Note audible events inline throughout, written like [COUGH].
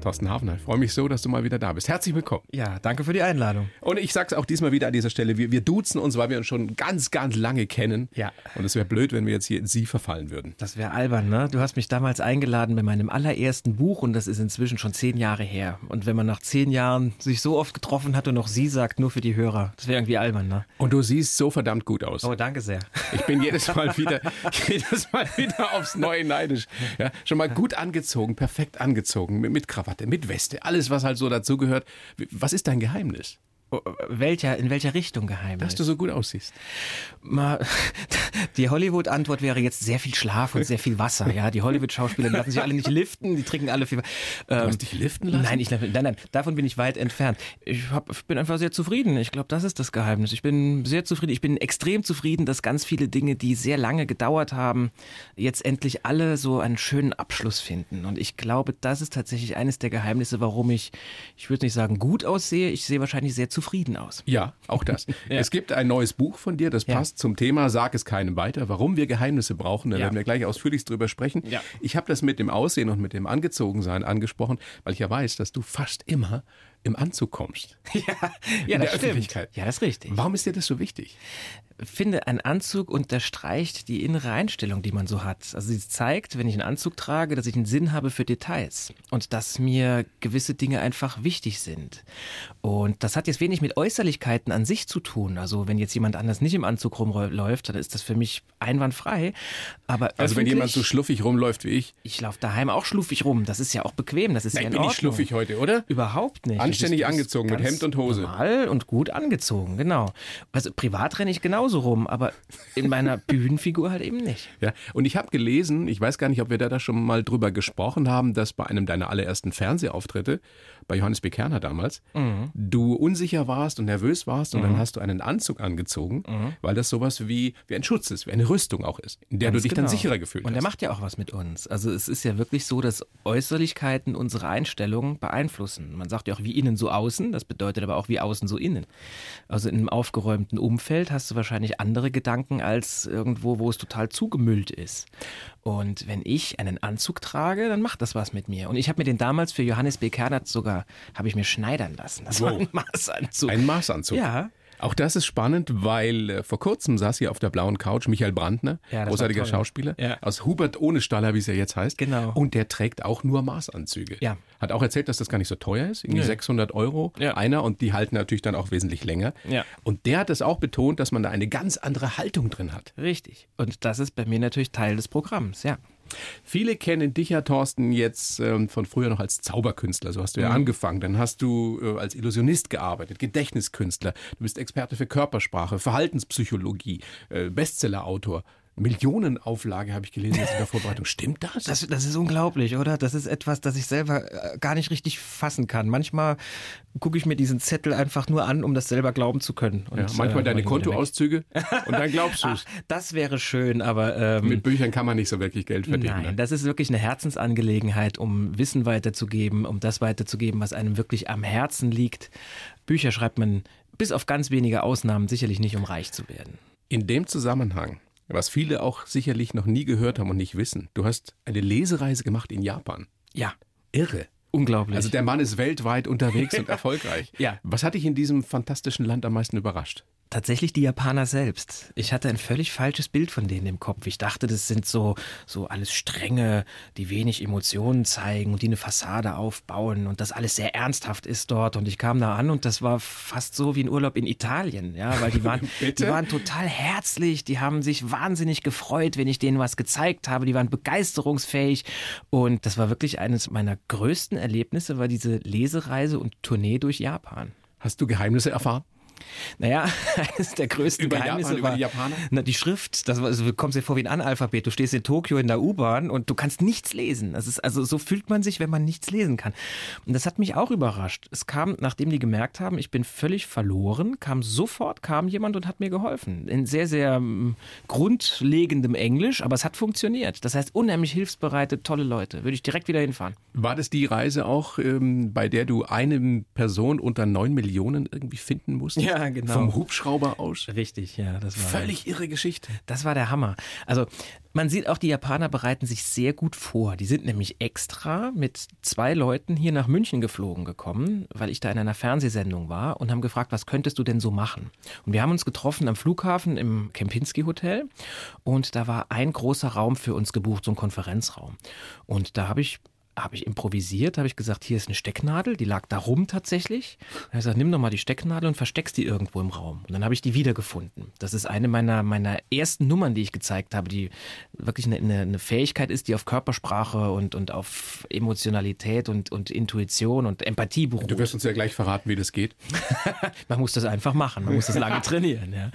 Thorsten Hafner, ich freue mich so, dass du mal wieder da bist. Herzlich willkommen. Ja, danke für die Einladung. Und ich sage es auch diesmal wieder an dieser Stelle, wir, wir duzen uns, weil wir uns schon ganz, ganz lange kennen. Ja. Und es wäre blöd, wenn wir jetzt hier in Sie verfallen würden. Das wäre albern, ne? Du hast mich damals eingeladen bei meinem allerersten Buch und das ist inzwischen schon zehn Jahre her. Und wenn man nach zehn Jahren sich so oft getroffen hat und noch Sie sagt, nur für die Hörer, das wäre irgendwie albern, ne? Und du siehst so verdammt gut aus. Oh, danke sehr. Ich bin jedes Mal wieder, [LAUGHS] jedes Mal wieder aufs Neue neidisch. Ja, schon mal gut angezogen, perfekt angezogen, mit, mit Krawatte, mit Weste, alles, was halt so dazugehört. Was ist dein Geheimnis? Oh, welcher, in welcher Richtung Geheimnis? Dass du so gut aussiehst. Mal, [LAUGHS] die Hollywood-Antwort wäre jetzt sehr viel Schlaf und sehr viel Wasser. Ja, die Hollywood-Schauspieler lassen sich alle nicht liften, die trinken alle viel. Ähm, du hast dich liften lassen? Nein, ich, nein, nein, davon bin ich weit entfernt. Ich, hab, ich bin einfach sehr zufrieden. Ich glaube, das ist das Geheimnis. Ich bin sehr zufrieden. Ich bin extrem zufrieden, dass ganz viele Dinge, die sehr lange gedauert haben, jetzt endlich alle so einen schönen Abschluss finden. Und ich glaube, das ist tatsächlich eines der Geheimnisse, warum ich, ich würde nicht sagen gut aussehe. Ich sehe wahrscheinlich sehr zufrieden zufrieden aus. Ja, auch das. [LAUGHS] ja. Es gibt ein neues Buch von dir, das passt ja. zum Thema Sag es keinem weiter, warum wir Geheimnisse brauchen. Da ja. werden wir gleich ausführlich drüber sprechen. Ich habe das mit dem Aussehen und mit dem Angezogensein angesprochen, weil ich ja weiß, dass du fast immer im Anzug kommst. [LAUGHS] Ja, ja in das der stimmt. Öffentlichkeit. Ja, das ist richtig. Warum ist dir das so wichtig? finde, ein Anzug unterstreicht die innere Einstellung, die man so hat. Also sie zeigt, wenn ich einen Anzug trage, dass ich einen Sinn habe für Details und dass mir gewisse Dinge einfach wichtig sind. Und das hat jetzt wenig mit Äußerlichkeiten an sich zu tun. Also wenn jetzt jemand anders nicht im Anzug rumläuft, dann ist das für mich einwandfrei. Aber also wenn jemand so schluffig rumläuft wie ich? Ich laufe daheim auch schluffig rum. Das ist ja auch bequem. Das ist Nein, ja in bin Ordnung. ich schluffig heute, oder? Überhaupt nicht. Anständig angezogen mit Hemd und Hose. Normal und gut angezogen, genau. Also privat renne ich genauso rum, aber in meiner [LAUGHS] Bühnenfigur halt eben nicht. Ja, und ich habe gelesen, ich weiß gar nicht, ob wir da schon mal drüber gesprochen haben, dass bei einem deiner allerersten Fernsehauftritte, bei Johannes Bekerner damals, mhm. du unsicher warst und nervös warst und mhm. dann hast du einen Anzug angezogen, mhm. weil das sowas wie, wie ein Schutz ist, wie eine Rüstung auch ist, in der Ganz du dich genau. dann sicherer gefühlt und hast. Und der macht ja auch was mit uns. Also es ist ja wirklich so, dass Äußerlichkeiten unsere Einstellung beeinflussen. Man sagt ja auch wie innen so außen, das bedeutet aber auch wie außen so innen. Also in einem aufgeräumten Umfeld hast du wahrscheinlich andere Gedanken als irgendwo, wo es total zugemüllt ist. Und wenn ich einen Anzug trage, dann macht das was mit mir. Und ich habe mir den damals für Johannes B. Kernert sogar, habe ich mir schneidern lassen. Das wow. war ein Maßanzug. Ein Maßanzug? Ja. Auch das ist spannend, weil äh, vor kurzem saß hier auf der blauen Couch Michael Brandner, ja, großartiger Schauspieler, ja. aus Hubert ohne Staller, wie es ja jetzt heißt. Genau. Und der trägt auch nur Maßanzüge. Ja. Hat auch erzählt, dass das gar nicht so teuer ist, irgendwie Nö. 600 Euro Ja. einer und die halten natürlich dann auch wesentlich länger. Ja. Und der hat es auch betont, dass man da eine ganz andere Haltung drin hat. Richtig. Und das ist bei mir natürlich Teil des Programms, ja. Viele kennen dich ja, Thorsten, jetzt ähm, von früher noch als Zauberkünstler. So hast du ja Mhm. angefangen. Dann hast du äh, als Illusionist gearbeitet, Gedächtniskünstler. Du bist Experte für Körpersprache, Verhaltenspsychologie, äh, Bestsellerautor. Millionenauflage habe ich gelesen jetzt in der Vorbereitung. [LAUGHS] Stimmt das? Das, das ist unglaublich, oder? Das ist etwas, das ich selber äh, gar nicht richtig fassen kann. Manchmal gucke ich mir diesen Zettel einfach nur an, um das selber glauben zu können. Und, ja, manchmal äh, deine Kontoauszüge und dann glaubst du es. [LAUGHS] das wäre schön, aber ähm, Mit Büchern kann man nicht so wirklich Geld verdienen. Nein, ne? das ist wirklich eine Herzensangelegenheit, um Wissen weiterzugeben, um das weiterzugeben, was einem wirklich am Herzen liegt. Bücher schreibt man bis auf ganz wenige Ausnahmen sicherlich nicht, um reich zu werden. In dem Zusammenhang, was viele auch sicherlich noch nie gehört haben und nicht wissen, du hast eine Lesereise gemacht in Japan. Ja, Irre. unglaublich. Also der Mann ist weltweit unterwegs und [LAUGHS] erfolgreich. Ja. Was hat dich in diesem fantastischen Land am meisten überrascht? Tatsächlich die Japaner selbst. Ich hatte ein völlig falsches Bild von denen im Kopf. Ich dachte, das sind so, so alles Strenge, die wenig Emotionen zeigen und die eine Fassade aufbauen und das alles sehr ernsthaft ist dort. Und ich kam da an und das war fast so wie ein Urlaub in Italien, ja, weil die waren, [LAUGHS] die waren total herzlich, die haben sich wahnsinnig gefreut, wenn ich denen was gezeigt habe, die waren begeisterungsfähig und das war wirklich eines meiner größten Erlebnisse, war diese Lesereise und Tournee durch Japan. Hast du Geheimnisse erfahren? Naja, [LAUGHS] eines der größten Über Geheimnisse Japan, über war, die Japaner? Na, die Schrift. Das war, also, du kommst dir vor wie ein Analphabet. Du stehst in Tokio in der U-Bahn und du kannst nichts lesen. Das ist, also so fühlt man sich, wenn man nichts lesen kann. Und das hat mich auch überrascht. Es kam, nachdem die gemerkt haben, ich bin völlig verloren, kam sofort kam jemand und hat mir geholfen. In sehr, sehr ähm, grundlegendem Englisch, aber es hat funktioniert. Das heißt, unheimlich hilfsbereite, tolle Leute. Würde ich direkt wieder hinfahren. War das die Reise auch, ähm, bei der du eine Person unter neun Millionen irgendwie finden musst? Ja, [LAUGHS] genau. Vom Hubschrauber aus. Richtig, ja. Das war Völlig irre Geschichte. Das war der Hammer. Also man sieht auch, die Japaner bereiten sich sehr gut vor. Die sind nämlich extra mit zwei Leuten hier nach München geflogen gekommen, weil ich da in einer Fernsehsendung war und haben gefragt, was könntest du denn so machen? Und wir haben uns getroffen am Flughafen im Kempinski Hotel und da war ein großer Raum für uns gebucht, so ein Konferenzraum. Und da habe ich habe ich improvisiert, habe ich gesagt, hier ist eine Stecknadel, die lag da rum tatsächlich. Dann habe ich gesagt, nimm doch mal die Stecknadel und versteckst die irgendwo im Raum. Und dann habe ich die wiedergefunden. Das ist eine meiner, meiner ersten Nummern, die ich gezeigt habe, die wirklich eine, eine, eine Fähigkeit ist, die auf Körpersprache und, und auf Emotionalität und, und Intuition und Empathie beruht. Du wirst uns ja gleich verraten, wie das geht. [LAUGHS] man muss das einfach machen, man muss das lange [LAUGHS] trainieren. Ja.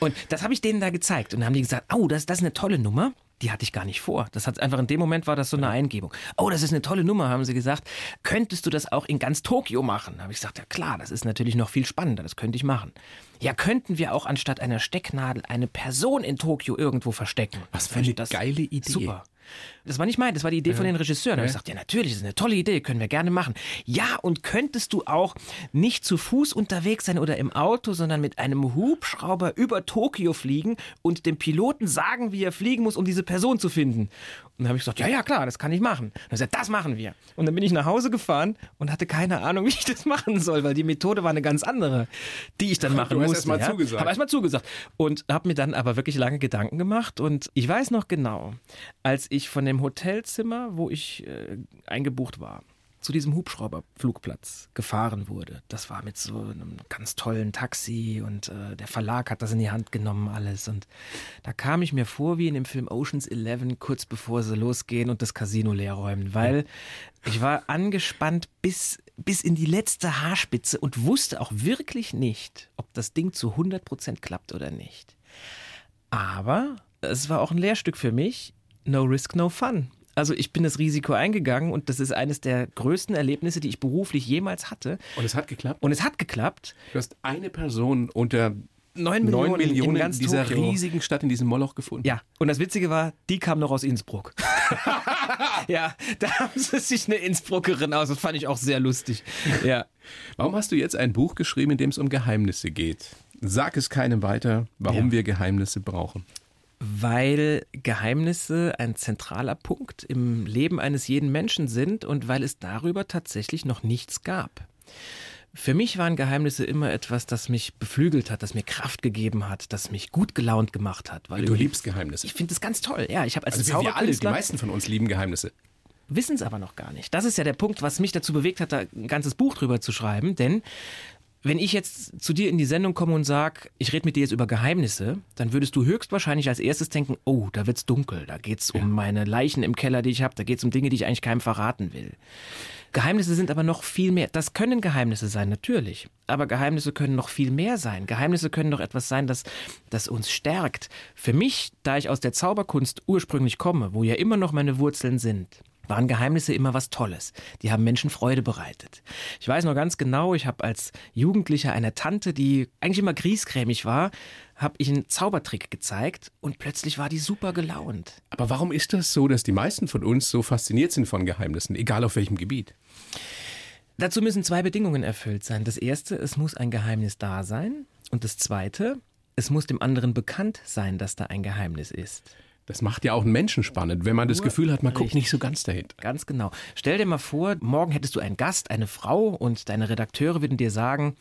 Und das habe ich denen da gezeigt und dann haben die gesagt, oh, das, das ist eine tolle Nummer die hatte ich gar nicht vor. Das hat einfach in dem Moment war das so eine Eingebung. Oh, das ist eine tolle Nummer, haben sie gesagt. Könntest du das auch in ganz Tokio machen? Da habe ich gesagt, ja klar, das ist natürlich noch viel spannender, das könnte ich machen. Ja, könnten wir auch anstatt einer Stecknadel eine Person in Tokio irgendwo verstecken? Was für eine geile Idee. Super. Das war nicht mein, das war die Idee ja. von den Regisseuren. Da habe ich gesagt, ja natürlich, das ist eine tolle Idee, können wir gerne machen. Ja, und könntest du auch nicht zu Fuß unterwegs sein oder im Auto, sondern mit einem Hubschrauber über Tokio fliegen und dem Piloten sagen, wie er fliegen muss, um diese Person zu finden? Und dann habe ich gesagt, ja, ja, klar, das kann ich machen. Und er gesagt, das machen wir. Und dann bin ich nach Hause gefahren und hatte keine Ahnung, [LAUGHS] wie ich das machen soll, weil die Methode war eine ganz andere, die ich dann machen du hast musste. Erst mal ja? zugesagt. Habe erstmal zugesagt. Und habe mir dann aber wirklich lange Gedanken gemacht. Und ich weiß noch genau, als ich von dem Hotelzimmer, wo ich äh, eingebucht war, zu diesem Hubschrauberflugplatz gefahren wurde. Das war mit so einem ganz tollen Taxi und äh, der Verlag hat das in die Hand genommen alles und da kam ich mir vor wie in dem Film Oceans 11 kurz bevor sie losgehen und das Casino leer räumen, weil ich war angespannt bis bis in die letzte Haarspitze und wusste auch wirklich nicht, ob das Ding zu 100 Prozent klappt oder nicht. Aber es war auch ein Lehrstück für mich. No risk, no fun. Also ich bin das Risiko eingegangen und das ist eines der größten Erlebnisse, die ich beruflich jemals hatte. Und es hat geklappt? Und es hat geklappt. Du hast eine Person unter 9 Millionen, 9 Millionen in ganz dieser Tokio. riesigen Stadt, in diesem Moloch gefunden. Ja, und das Witzige war, die kam noch aus Innsbruck. [LAUGHS] ja, da haben sie sich eine Innsbruckerin aus. Das fand ich auch sehr lustig. Ja. Warum hast du jetzt ein Buch geschrieben, in dem es um Geheimnisse geht? Sag es keinem weiter, warum Ja. wir Geheimnisse brauchen. Weil Geheimnisse ein zentraler Punkt im Leben eines jeden Menschen sind und weil es darüber tatsächlich noch nichts gab. Für mich waren Geheimnisse immer etwas, das mich beflügelt hat, das mir Kraft gegeben hat, das mich gut gelaunt gemacht hat. Weil Du liebst Geheimnisse. Ich finde das ganz toll. Ja, ich habe als Also wir, wir alle, die meisten von uns lieben Geheimnisse. wissen es aber noch gar nicht. Das ist ja der Punkt, was mich dazu bewegt hat, da ein ganzes Buch drüber zu schreiben. Denn wenn ich jetzt zu dir in die Sendung komme und sage, ich rede mit dir jetzt über Geheimnisse, dann würdest du höchstwahrscheinlich als erstes denken, oh, da wird's dunkel, da geht's um meine Leichen im Keller, die ich habe, da geht's um Dinge, die ich eigentlich keinem verraten will. Geheimnisse sind aber noch viel mehr. Das können Geheimnisse sein, natürlich. Aber Geheimnisse können noch viel mehr sein. Geheimnisse können doch etwas sein, das, das uns stärkt. Für mich, da ich aus der Zauberkunst ursprünglich komme, wo ja immer noch meine Wurzeln sind, waren Geheimnisse immer was Tolles. Die haben Menschen Freude bereitet. Ich weiß noch ganz genau, ich habe als Jugendlicher einer Tante, die eigentlich immer griesgrämig war, habe ich einen Zaubertrick gezeigt und plötzlich war die super gelaunt. Aber warum ist das so, dass die meisten von uns so fasziniert sind von Geheimnissen, egal auf welchem Gebiet? Dazu müssen zwei Bedingungen erfüllt sein. Das erste, es muss ein Geheimnis da sein. Und das zweite, es muss dem anderen bekannt sein, dass da ein Geheimnis ist. Das macht ja auch einen Menschen spannend, wenn man das Gefühl hat, man guckt richtig. nicht so ganz dahinter. Ganz genau. Stell dir mal vor, morgen hättest du einen Gast, eine Frau und deine Redakteure würden dir sagen,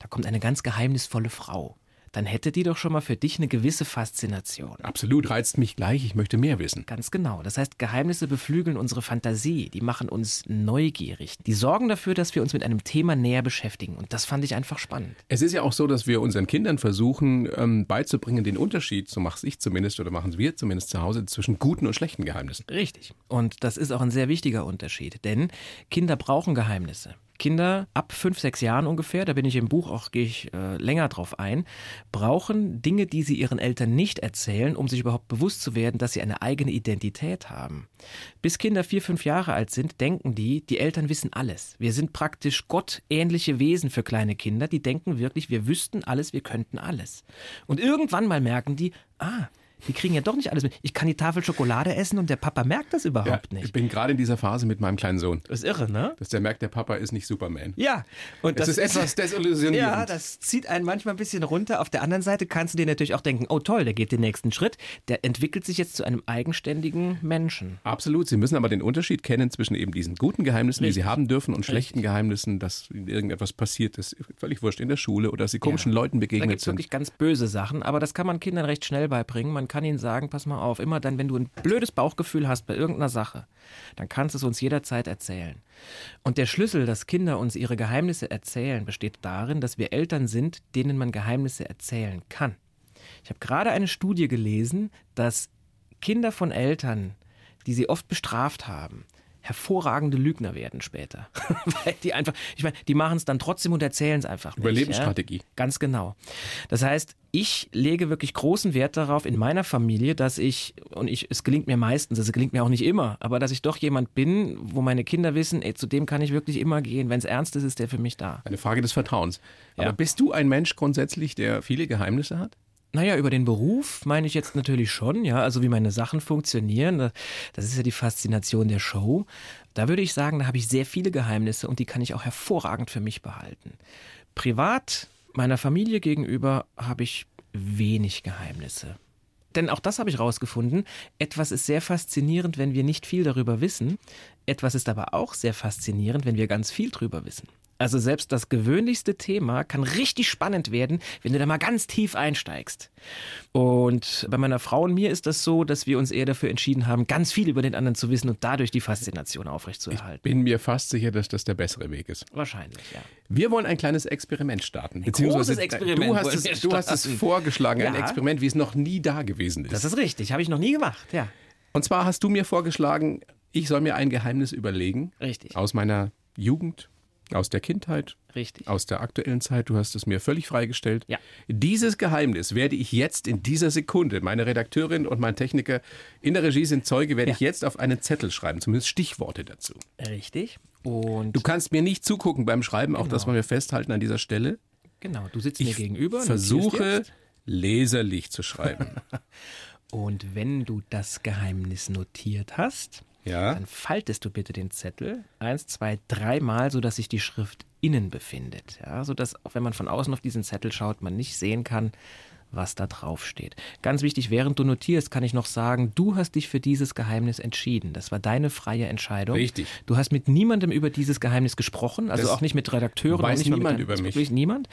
da kommt eine ganz geheimnisvolle Frau. Dann hätte die doch schon mal für dich eine gewisse Faszination. Absolut, reizt mich gleich, ich möchte mehr wissen. Ganz genau. Das heißt, Geheimnisse beflügeln unsere Fantasie, die machen uns neugierig. Die sorgen dafür, dass wir uns mit einem Thema näher beschäftigen. Und das fand ich einfach spannend. Es ist ja auch so, dass wir unseren Kindern versuchen ähm, beizubringen, den Unterschied, so mache ich zumindest oder machen wir zumindest zu Hause, zwischen guten und schlechten Geheimnissen. Richtig. Und das ist auch ein sehr wichtiger Unterschied, denn Kinder brauchen Geheimnisse. Kinder ab fünf, sechs Jahren ungefähr, da bin ich im Buch auch, gehe ich äh, länger drauf ein, brauchen Dinge, die sie ihren Eltern nicht erzählen, um sich überhaupt bewusst zu werden, dass sie eine eigene Identität haben. Bis Kinder vier, fünf Jahre alt sind, denken die, die Eltern wissen alles. Wir sind praktisch gottähnliche Wesen für kleine Kinder, die denken wirklich, wir wüssten alles, wir könnten alles. Und irgendwann mal merken die, ah, Die kriegen ja doch nicht alles mit. Ich kann die Tafel Schokolade essen und der Papa merkt das überhaupt ja, nicht. Ich bin gerade in dieser Phase mit meinem kleinen Sohn. Das ist irre, ne? Dass der merkt, der Papa ist nicht Superman. Ja. Und das, das ist etwas [LAUGHS] desillusionierend. Ja, das zieht einen manchmal ein bisschen runter. Auf der anderen Seite kannst du dir natürlich auch denken, oh toll, der geht den nächsten Schritt. Der entwickelt sich jetzt zu einem eigenständigen Menschen. Absolut. Sie müssen aber den Unterschied kennen zwischen eben diesen guten Geheimnissen, Richtig. die Sie haben dürfen, und schlechten Richtig. Geheimnissen, dass irgendetwas passiert ist. Völlig wurscht in der Schule oder dass Sie komischen ja. Leuten begegnet da gibt's sind. wirklich ganz böse Sachen, aber das kann man Kindern recht schnell beibringen. Man kann ihnen sagen, pass mal auf, immer dann, wenn du ein blödes Bauchgefühl hast bei irgendeiner Sache, dann kannst du es uns jederzeit erzählen. Und der Schlüssel, dass Kinder uns ihre Geheimnisse erzählen, besteht darin, dass wir Eltern sind, denen man Geheimnisse erzählen kann. Ich habe gerade eine Studie gelesen, dass Kinder von Eltern, die sie oft bestraft haben, hervorragende Lügner werden später. [LAUGHS] Weil die einfach, ich meine, die machen es dann trotzdem und erzählen es einfach. Nicht, Überlebensstrategie. Ja? Ganz genau. Das heißt, ich lege wirklich großen Wert darauf in meiner Familie, dass ich, und ich, es gelingt mir meistens, es gelingt mir auch nicht immer, aber dass ich doch jemand bin, wo meine Kinder wissen, ey, zu dem kann ich wirklich immer gehen. Wenn es ernst ist, ist der für mich da. Eine Frage des Vertrauens. Ja. Aber bist du ein Mensch grundsätzlich, der viele Geheimnisse hat? Naja, über den Beruf meine ich jetzt natürlich schon, ja, also wie meine Sachen funktionieren. Das ist ja die Faszination der Show. Da würde ich sagen, da habe ich sehr viele Geheimnisse und die kann ich auch hervorragend für mich behalten. Privat, meiner Familie gegenüber, habe ich wenig Geheimnisse. Denn auch das habe ich rausgefunden. Etwas ist sehr faszinierend, wenn wir nicht viel darüber wissen. Etwas ist aber auch sehr faszinierend, wenn wir ganz viel darüber wissen. Also selbst das gewöhnlichste Thema kann richtig spannend werden, wenn du da mal ganz tief einsteigst. Und bei meiner Frau und mir ist das so, dass wir uns eher dafür entschieden haben, ganz viel über den anderen zu wissen und dadurch die Faszination aufrechtzuerhalten. Ich bin mir fast sicher, dass das der bessere Weg ist. Wahrscheinlich, ja. Wir wollen ein kleines Experiment starten. Ein großes Experiment. Du hast, es, du hast es vorgeschlagen, ja. ein Experiment, wie es noch nie da gewesen ist. Das ist richtig, habe ich noch nie gemacht, ja. Und zwar hast du mir vorgeschlagen, ich soll mir ein Geheimnis überlegen. Richtig. Aus meiner Jugend aus der Kindheit, Richtig. aus der aktuellen Zeit. Du hast es mir völlig freigestellt. Ja. Dieses Geheimnis werde ich jetzt in dieser Sekunde, meine Redakteurin und mein Techniker in der Regie sind Zeuge, werde ja. ich jetzt auf einen Zettel schreiben, zumindest Stichworte dazu. Richtig. Und du kannst mir nicht zugucken beim Schreiben, genau. auch das wollen wir festhalten an dieser Stelle. Genau, du sitzt ich mir gegenüber. Ich versuche leserlich zu schreiben. [LAUGHS] und wenn du das Geheimnis notiert hast, ja. Dann faltest du bitte den Zettel eins, zwei, dreimal, sodass sich die Schrift innen befindet. Ja, sodass, auch wenn man von außen auf diesen Zettel schaut, man nicht sehen kann, was da drauf steht. Ganz wichtig, während du notierst, kann ich noch sagen, du hast dich für dieses Geheimnis entschieden. Das war deine freie Entscheidung. Richtig. Du hast mit niemandem über dieses Geheimnis gesprochen, also das auch nicht mit Redakteuren. Weiß nicht niemand über mich. Niemand.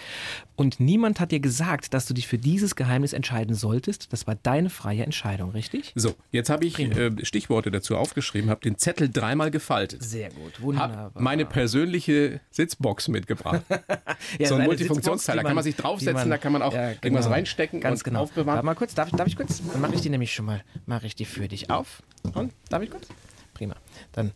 Und niemand hat dir gesagt, dass du dich für dieses Geheimnis entscheiden solltest. Das war deine freie Entscheidung, richtig? So, jetzt habe ich äh, Stichworte dazu aufgeschrieben, habe den Zettel dreimal gefaltet. Sehr gut, wunderbar. Habe meine persönliche Sitzbox mitgebracht. [LAUGHS] ja, so ein Multifunktionsteil, da kann man sich draufsetzen, man, da kann man auch ja, genau. irgendwas reinstecken verstecken Ganz und genau. aufbewahren. Warte mal kurz, darf, darf ich kurz? Dann mache ich die nämlich schon mal, mache ich die für dich auf. Und, darf ich kurz? Prima. Dann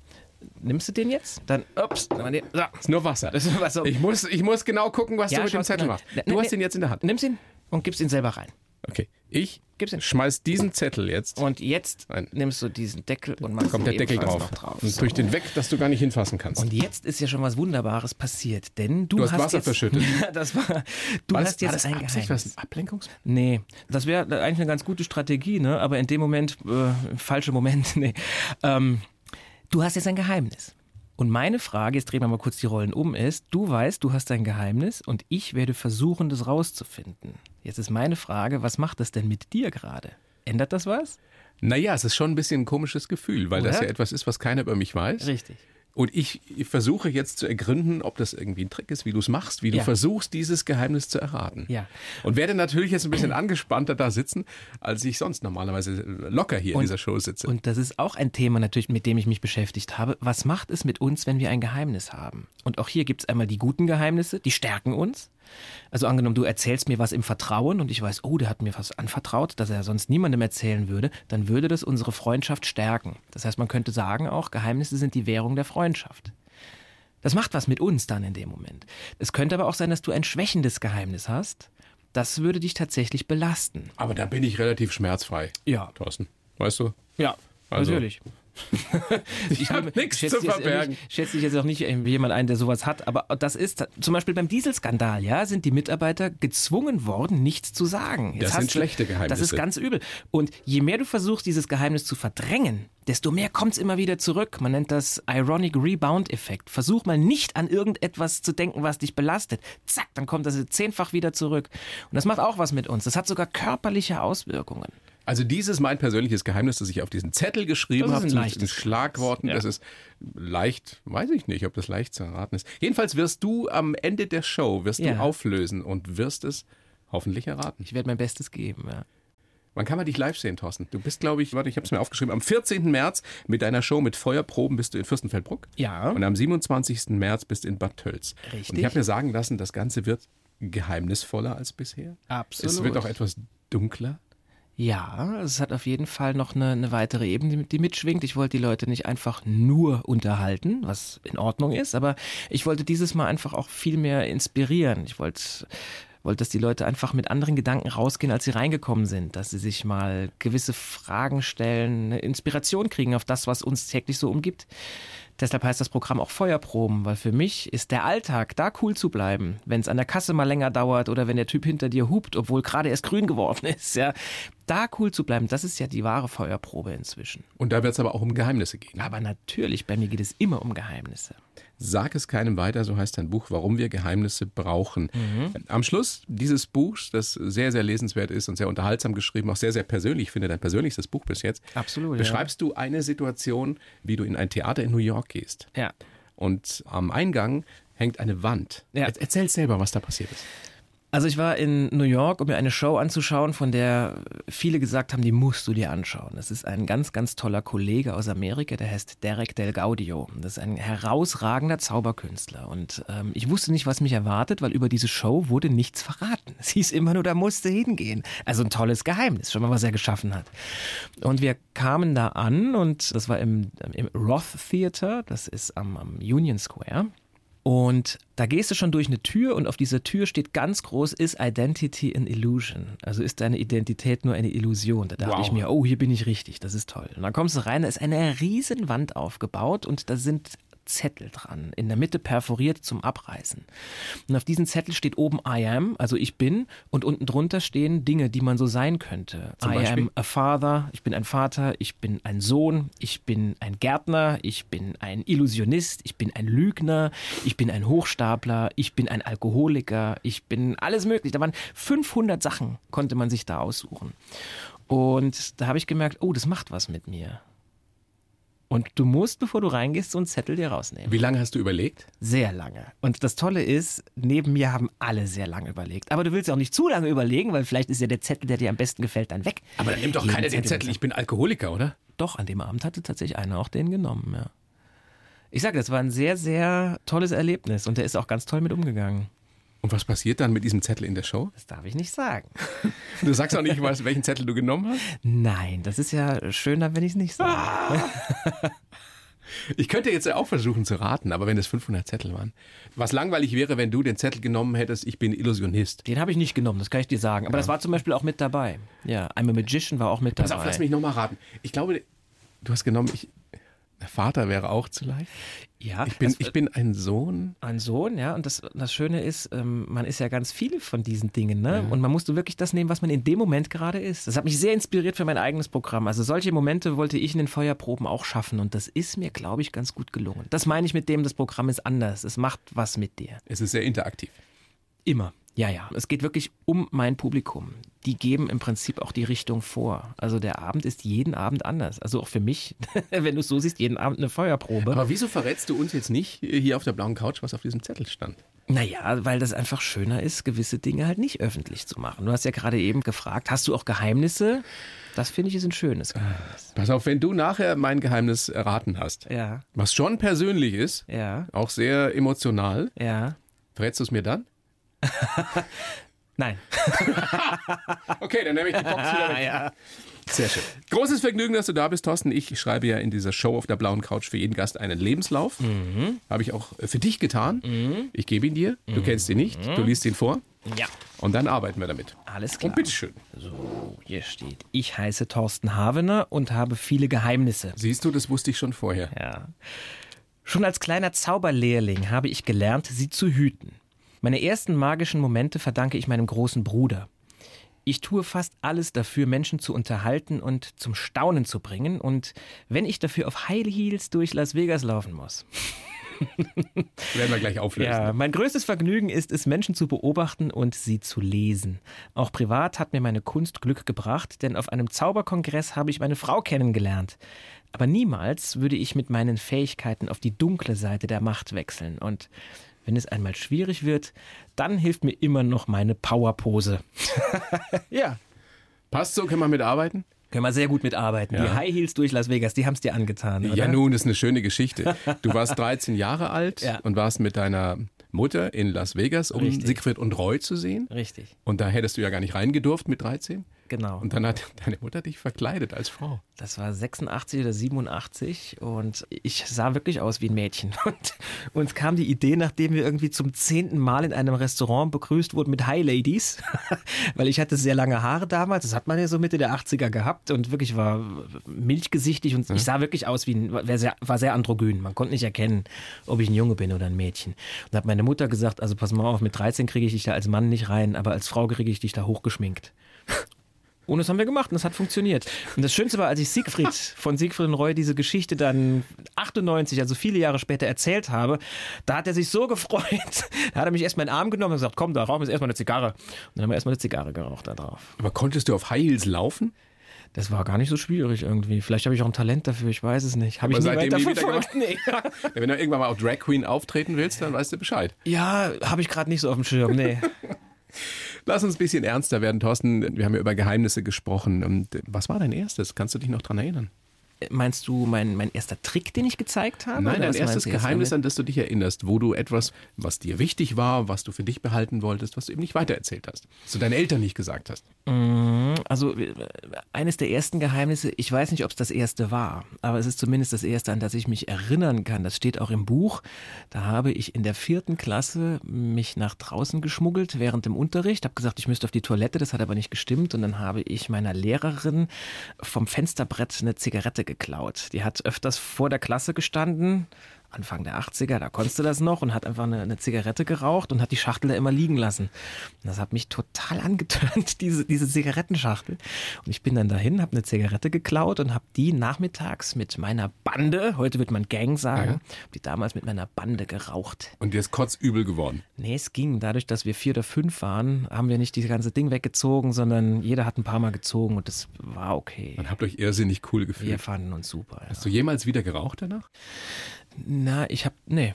nimmst du den jetzt? Dann, ups, dann den, so. Das ist nur Wasser. Das ist Wasser. Ich, muss, ich muss genau gucken, was ja, du mit dem Zettel machst. Du hast ihn jetzt in der Hand. Nimmst ihn und gibst ihn selber rein. Okay, ich schmeiß diesen Zettel jetzt. Und jetzt Nein. nimmst du diesen Deckel und machst kommt der Deckel drauf. drauf. Und so. durch den weg, dass du gar nicht hinfassen kannst. Und jetzt ist ja schon was Wunderbares passiert, denn du, du hast, hast Wasser jetzt, verschüttet. [LAUGHS] das war, du war hast das, jetzt war das ein Geheimnis. Was, ein Ablenkungs? Nee, das wäre eigentlich eine ganz gute Strategie, ne? Aber in dem Moment äh, falscher Moment. [LAUGHS] Nee. Ähm, du hast jetzt ein Geheimnis. Und meine Frage, jetzt drehen wir mal kurz die Rollen um, ist, du weißt, du hast ein Geheimnis und ich werde versuchen, das rauszufinden. Jetzt ist meine Frage, was macht das denn mit dir gerade? Ändert das was? Naja, es ist schon ein bisschen ein komisches Gefühl, weil Oder? das ja etwas ist, was keiner über mich weiß. Richtig. Und ich versuche jetzt zu ergründen, ob das irgendwie ein Trick ist, wie du es machst, wie du ja. versuchst, dieses Geheimnis zu erraten. Ja. Und werde natürlich jetzt ein bisschen angespannter da sitzen, als ich sonst normalerweise locker hier und, in dieser Show sitze. Und das ist auch ein Thema natürlich, mit dem ich mich beschäftigt habe. Was macht es mit uns, wenn wir ein Geheimnis haben? Und auch hier gibt es einmal die guten Geheimnisse, die stärken uns. Also angenommen, du erzählst mir was im Vertrauen und ich weiß, oh, der hat mir was anvertraut, das er sonst niemandem erzählen würde, dann würde das unsere Freundschaft stärken. Das heißt, man könnte sagen auch, Geheimnisse sind die Währung der Freundschaft. Das macht was mit uns dann in dem Moment. Es könnte aber auch sein, dass du ein schwächendes Geheimnis hast. Das würde dich tatsächlich belasten. Aber da bin ich relativ schmerzfrei. Ja. Thorsten. Weißt du? Ja, also, natürlich. Ich [LAUGHS] habe nichts zu verbergen. Ich schätze dich jetzt auch nicht wie jemand ein, der sowas hat, aber das ist zum Beispiel beim Dieselskandal, ja, sind die Mitarbeiter gezwungen worden, nichts zu sagen. Jetzt das sind schlechte Geheimnisse. Das ist ganz übel. Und je mehr du versuchst, dieses Geheimnis zu verdrängen, desto mehr kommt es immer wieder zurück. Man nennt das Ironic Rebound-Effekt. Versuch mal nicht an irgendetwas zu denken, was dich belastet. Zack, dann kommt das zehnfach wieder zurück. Und das macht auch was mit uns. Das hat sogar körperliche Auswirkungen. Also dieses mein persönliches Geheimnis, das ich auf diesen Zettel geschrieben habe, in Schlagworten, ja. das ist leicht, weiß ich nicht, ob das leicht zu erraten ist. Jedenfalls wirst du am Ende der Show, wirst ja. du auflösen und wirst es hoffentlich erraten. Ich werde mein Bestes geben, ja. Wann kann man dich live sehen, Thorsten? Du bist, glaube ich, warte, ich habe es mir aufgeschrieben, am 14. März mit deiner Show mit Feuerproben bist du in Fürstenfeldbruck. Ja. Und am 27. März bist du in Bad Tölz. Richtig. Und ich habe mir sagen lassen, das Ganze wird geheimnisvoller als bisher. Absolut. Es wird auch etwas dunkler. Ja, es hat auf jeden Fall noch eine, eine, weitere Ebene, die mitschwingt. Ich wollte die Leute nicht einfach nur unterhalten, was in Ordnung ist, aber ich wollte dieses Mal einfach auch viel mehr inspirieren. Ich wollte wollte, dass die Leute einfach mit anderen Gedanken rausgehen, als sie reingekommen sind, dass sie sich mal gewisse Fragen stellen, eine Inspiration kriegen auf das, was uns täglich so umgibt. Deshalb heißt das Programm auch Feuerproben, weil für mich ist der Alltag da cool zu bleiben, wenn es an der Kasse mal länger dauert oder wenn der Typ hinter dir hupt, obwohl gerade erst grün geworden [LAUGHS] ist, ja. Da cool zu bleiben, das ist ja die wahre Feuerprobe inzwischen. Und da wird es aber auch um Geheimnisse gehen. Aber natürlich, bei mir geht es immer um Geheimnisse. Sag es keinem weiter, so heißt dein Buch, warum wir Geheimnisse brauchen. Mhm. Am Schluss dieses Buchs, das sehr, sehr lesenswert ist und sehr unterhaltsam geschrieben, auch sehr, sehr persönlich, ich finde dein persönlichstes Buch bis jetzt. Absolut. Beschreibst ja. du eine Situation, wie du in ein Theater in New York gehst. Ja. Und am Eingang hängt eine Wand. Ja. Erzähl selber, was da passiert ist. Also ich war in New York, um mir eine Show anzuschauen, von der viele gesagt haben, die musst du dir anschauen. Das ist ein ganz, ganz toller Kollege aus Amerika, der heißt Derek Del Gaudio. Das ist ein herausragender Zauberkünstler. Und ähm, ich wusste nicht, was mich erwartet, weil über diese Show wurde nichts verraten. [LAUGHS] Es hieß immer nur, da musste hingehen. Also ein tolles Geheimnis, schon mal, was er geschaffen hat. Und wir kamen da an und das war im, im Roth Theater, das ist am, am Union Square. Und da gehst du schon durch eine Tür und auf dieser Tür steht ganz groß, ist Identity an Illusion. Also ist deine Identität nur eine Illusion. Da dachte wow. ich mir, oh, hier bin ich richtig, das ist toll. Und dann kommst du rein, da ist eine riesen Wand aufgebaut und da sind Zettel dran, in der Mitte perforiert zum Abreißen. Und auf diesem Zettel steht oben I am, also ich bin, und unten drunter stehen Dinge, die man so sein könnte. Zum I Beispiel? am a father, ich bin ein Vater, ich bin ein Sohn, ich bin ein Gärtner, ich bin ein Illusionist, ich bin ein Lügner, ich bin ein Hochstapler, ich bin ein Alkoholiker, ich bin alles möglich. Da waren 500 Sachen, konnte man sich da aussuchen. Und da habe ich gemerkt, oh, das macht was mit mir. Und du musst, bevor du reingehst, so einen Zettel dir rausnehmen. Wie lange hast du überlegt? Sehr lange. Und das Tolle ist, neben mir haben alle sehr lange überlegt. Aber du willst ja auch nicht zu lange überlegen, weil vielleicht ist ja der Zettel, der dir am besten gefällt, dann weg. Aber dann nimmt doch keiner den Zettel, ich bin Alkoholiker, oder? Doch, an dem Abend hatte tatsächlich einer auch den genommen, ja. Ich sage, das war ein sehr, sehr tolles Erlebnis und der ist auch ganz toll mit umgegangen. Und was passiert dann mit diesem Zettel in der Show? Das darf ich nicht sagen. Du sagst auch nicht, was, welchen Zettel du genommen hast? Nein, das ist ja schöner, wenn ich es nicht sage. Ah. Ich könnte jetzt auch versuchen zu raten, aber wenn es 500 Zettel waren. Was langweilig wäre, wenn du den Zettel genommen hättest, ich bin Illusionist. Den habe ich nicht genommen, das kann ich dir sagen. Aber ja. das war zum Beispiel auch mit dabei. Ja, I'm a Magician war auch mit dabei. Pass auf, lass mich nochmal raten. Ich glaube, du hast genommen, ich, Vater wäre auch zu leicht. Ja, ich bin, ich bin ein Sohn. Ein Sohn, ja. Und das, das Schöne ist, ähm, man ist ja ganz viel von diesen Dingen, ne? Ja. Und man musste wirklich das nehmen, was man in dem Moment gerade ist. Das hat mich sehr inspiriert für mein eigenes Programm. Also solche Momente wollte ich in den Feuerproben auch schaffen. Und das ist mir, glaube ich, ganz gut gelungen. Das meine ich mit dem, das Programm ist anders. Es macht was mit dir. Es ist sehr interaktiv. Immer. Ja, ja. Es geht wirklich um mein Publikum. Die geben im Prinzip auch die Richtung vor. Also der Abend ist jeden Abend anders. Also auch für mich, [LAUGHS] wenn du es so siehst, jeden Abend eine Feuerprobe. Aber wieso verrätst du uns jetzt nicht hier auf der blauen Couch, was auf diesem Zettel stand? Naja, weil das einfach schöner ist, gewisse Dinge halt nicht öffentlich zu machen. Du hast ja gerade eben gefragt, hast du auch Geheimnisse? Das finde ich ist ein schönes Geheimnis. Pass auf, wenn du nachher mein Geheimnis erraten hast, ja. was schon persönlich ist, ja. auch sehr emotional, ja. verrätst du es mir dann? [LAUGHS] Nein. [LAUGHS] okay, dann nehme ich die Box wieder weg. [LAUGHS] Ja. Sehr schön. Großes Vergnügen, dass du da bist, Thorsten. Ich schreibe ja in dieser Show auf der blauen Couch für jeden Gast einen Lebenslauf. Mhm. Habe ich auch für dich getan. Mhm. Ich gebe ihn dir. Du mhm. kennst ihn nicht. Du liest ihn vor. Ja. Und dann arbeiten wir damit. Alles klar. Und bitteschön. So, Hier steht, ich heiße Thorsten Havener und habe viele Geheimnisse. Siehst du, das wusste ich schon vorher. Ja. Schon als kleiner Zauberlehrling habe ich gelernt, sie zu hüten. Meine ersten magischen Momente verdanke ich meinem großen Bruder. Ich tue fast alles dafür, Menschen zu unterhalten und zum Staunen zu bringen. Und wenn ich dafür auf High Heels durch Las Vegas laufen muss. [LAUGHS] Werden wir gleich auflösen. Ja, mein größtes Vergnügen ist es, Menschen zu beobachten und sie zu lesen. Auch privat hat mir meine Kunst Glück gebracht, denn auf einem Zauberkongress habe ich meine Frau kennengelernt. Aber niemals würde ich mit meinen Fähigkeiten auf die dunkle Seite der Macht wechseln. Und wenn es einmal schwierig wird, dann hilft mir immer noch meine Powerpose. [LAUGHS] ja. Passt so, können wir mitarbeiten? Können wir sehr gut mitarbeiten. Ja. Die High Heels durch Las Vegas, die haben es dir angetan. Oder? Ja, nun, ist eine schöne Geschichte. Du warst 13 Jahre alt ja. und warst mit deiner Mutter in Las Vegas, um Richtig. Siegfried und Roy zu sehen. Richtig. Und da hättest du ja gar nicht reingedurft mit 13. Genau. Und dann hat [LAUGHS] deine Mutter dich verkleidet als Frau. Das war 86 oder 87 und ich sah wirklich aus wie ein Mädchen. [LAUGHS] Und uns kam die Idee, nachdem wir irgendwie zum zehnten Mal in einem Restaurant begrüßt wurden mit Hi Ladies, [LAUGHS] weil ich hatte sehr lange Haare damals, das hat man ja so Mitte der 80er gehabt und wirklich war milchgesichtig und ich sah wirklich aus wie ein, war sehr, war sehr androgyn. Man konnte nicht erkennen, ob ich ein Junge bin oder ein Mädchen. Und hat meine Mutter gesagt, also pass mal auf, mit 13 kriege ich dich da als Mann nicht rein, aber als Frau kriege ich dich da hochgeschminkt. Und das haben wir gemacht und es hat funktioniert. Und das Schönste war, als ich Siegfried [LAUGHS] von Siegfried und Roy diese Geschichte dann 98, also viele Jahre später erzählt habe, da hat er sich so gefreut. Da hat er mich erstmal in den Arm genommen und gesagt, komm, da rauchen wir jetzt erstmal eine Zigarre. Und dann haben wir erstmal eine Zigarre geraucht da drauf. Aber konntest du auf High Heels laufen? Das war gar nicht so schwierig irgendwie. Vielleicht habe ich auch ein Talent dafür, ich weiß es nicht. Habe ich nie weiter nie verfolgt? Nee. [LAUGHS] Wenn du irgendwann mal auf Drag Queen auftreten willst, dann weißt du Bescheid. Ja, habe ich gerade nicht so auf dem Schirm, nee. [LAUGHS] Lass uns ein bisschen ernster werden, Thorsten. Wir haben ja über Geheimnisse gesprochen. Und was war dein erstes? Kannst du dich noch daran erinnern? Meinst du mein, mein erster Trick, den ich gezeigt habe? Nein, dein erstes Geheimnis, an das du dich erinnerst, wo du etwas, was dir wichtig war, was du für dich behalten wolltest, was du eben nicht weitererzählt hast, was du deinen Eltern nicht gesagt hast. Mhm, also äh, eines der ersten Geheimnisse, ich weiß nicht, ob es das erste war, aber es ist zumindest das erste, an das ich mich erinnern kann. Das steht auch im Buch. Da habe ich in der vierten Klasse mich nach draußen geschmuggelt während dem Unterricht, habe gesagt, ich müsste auf die Toilette, das hat aber nicht gestimmt und dann habe ich meiner Lehrerin vom Fensterbrett eine Zigarette geklaut. Die hat öfters vor der Klasse gestanden, Anfang der 80er, da konntest du das noch und hat einfach eine, eine, Zigarette geraucht und hat die Schachtel da immer liegen lassen. Und das hat mich total angetönt, [LAUGHS] diese, diese Zigarettenschachtel. Und ich bin dann dahin, habe eine Zigarette geklaut und habe die nachmittags mit meiner Bande, heute wird man Gang sagen, ja. die damals mit meiner Bande geraucht. Und dir ist kotzübel geworden? Nee, es ging. Dadurch, dass wir vier oder fünf waren, haben wir nicht dieses ganze Ding weggezogen, sondern jeder hat ein paar Mal gezogen und das war okay. Man habt euch irrsinnig cool gefühlt. Wir fanden uns super. Hast ja. du jemals wieder geraucht danach? Na, ich hab, nee.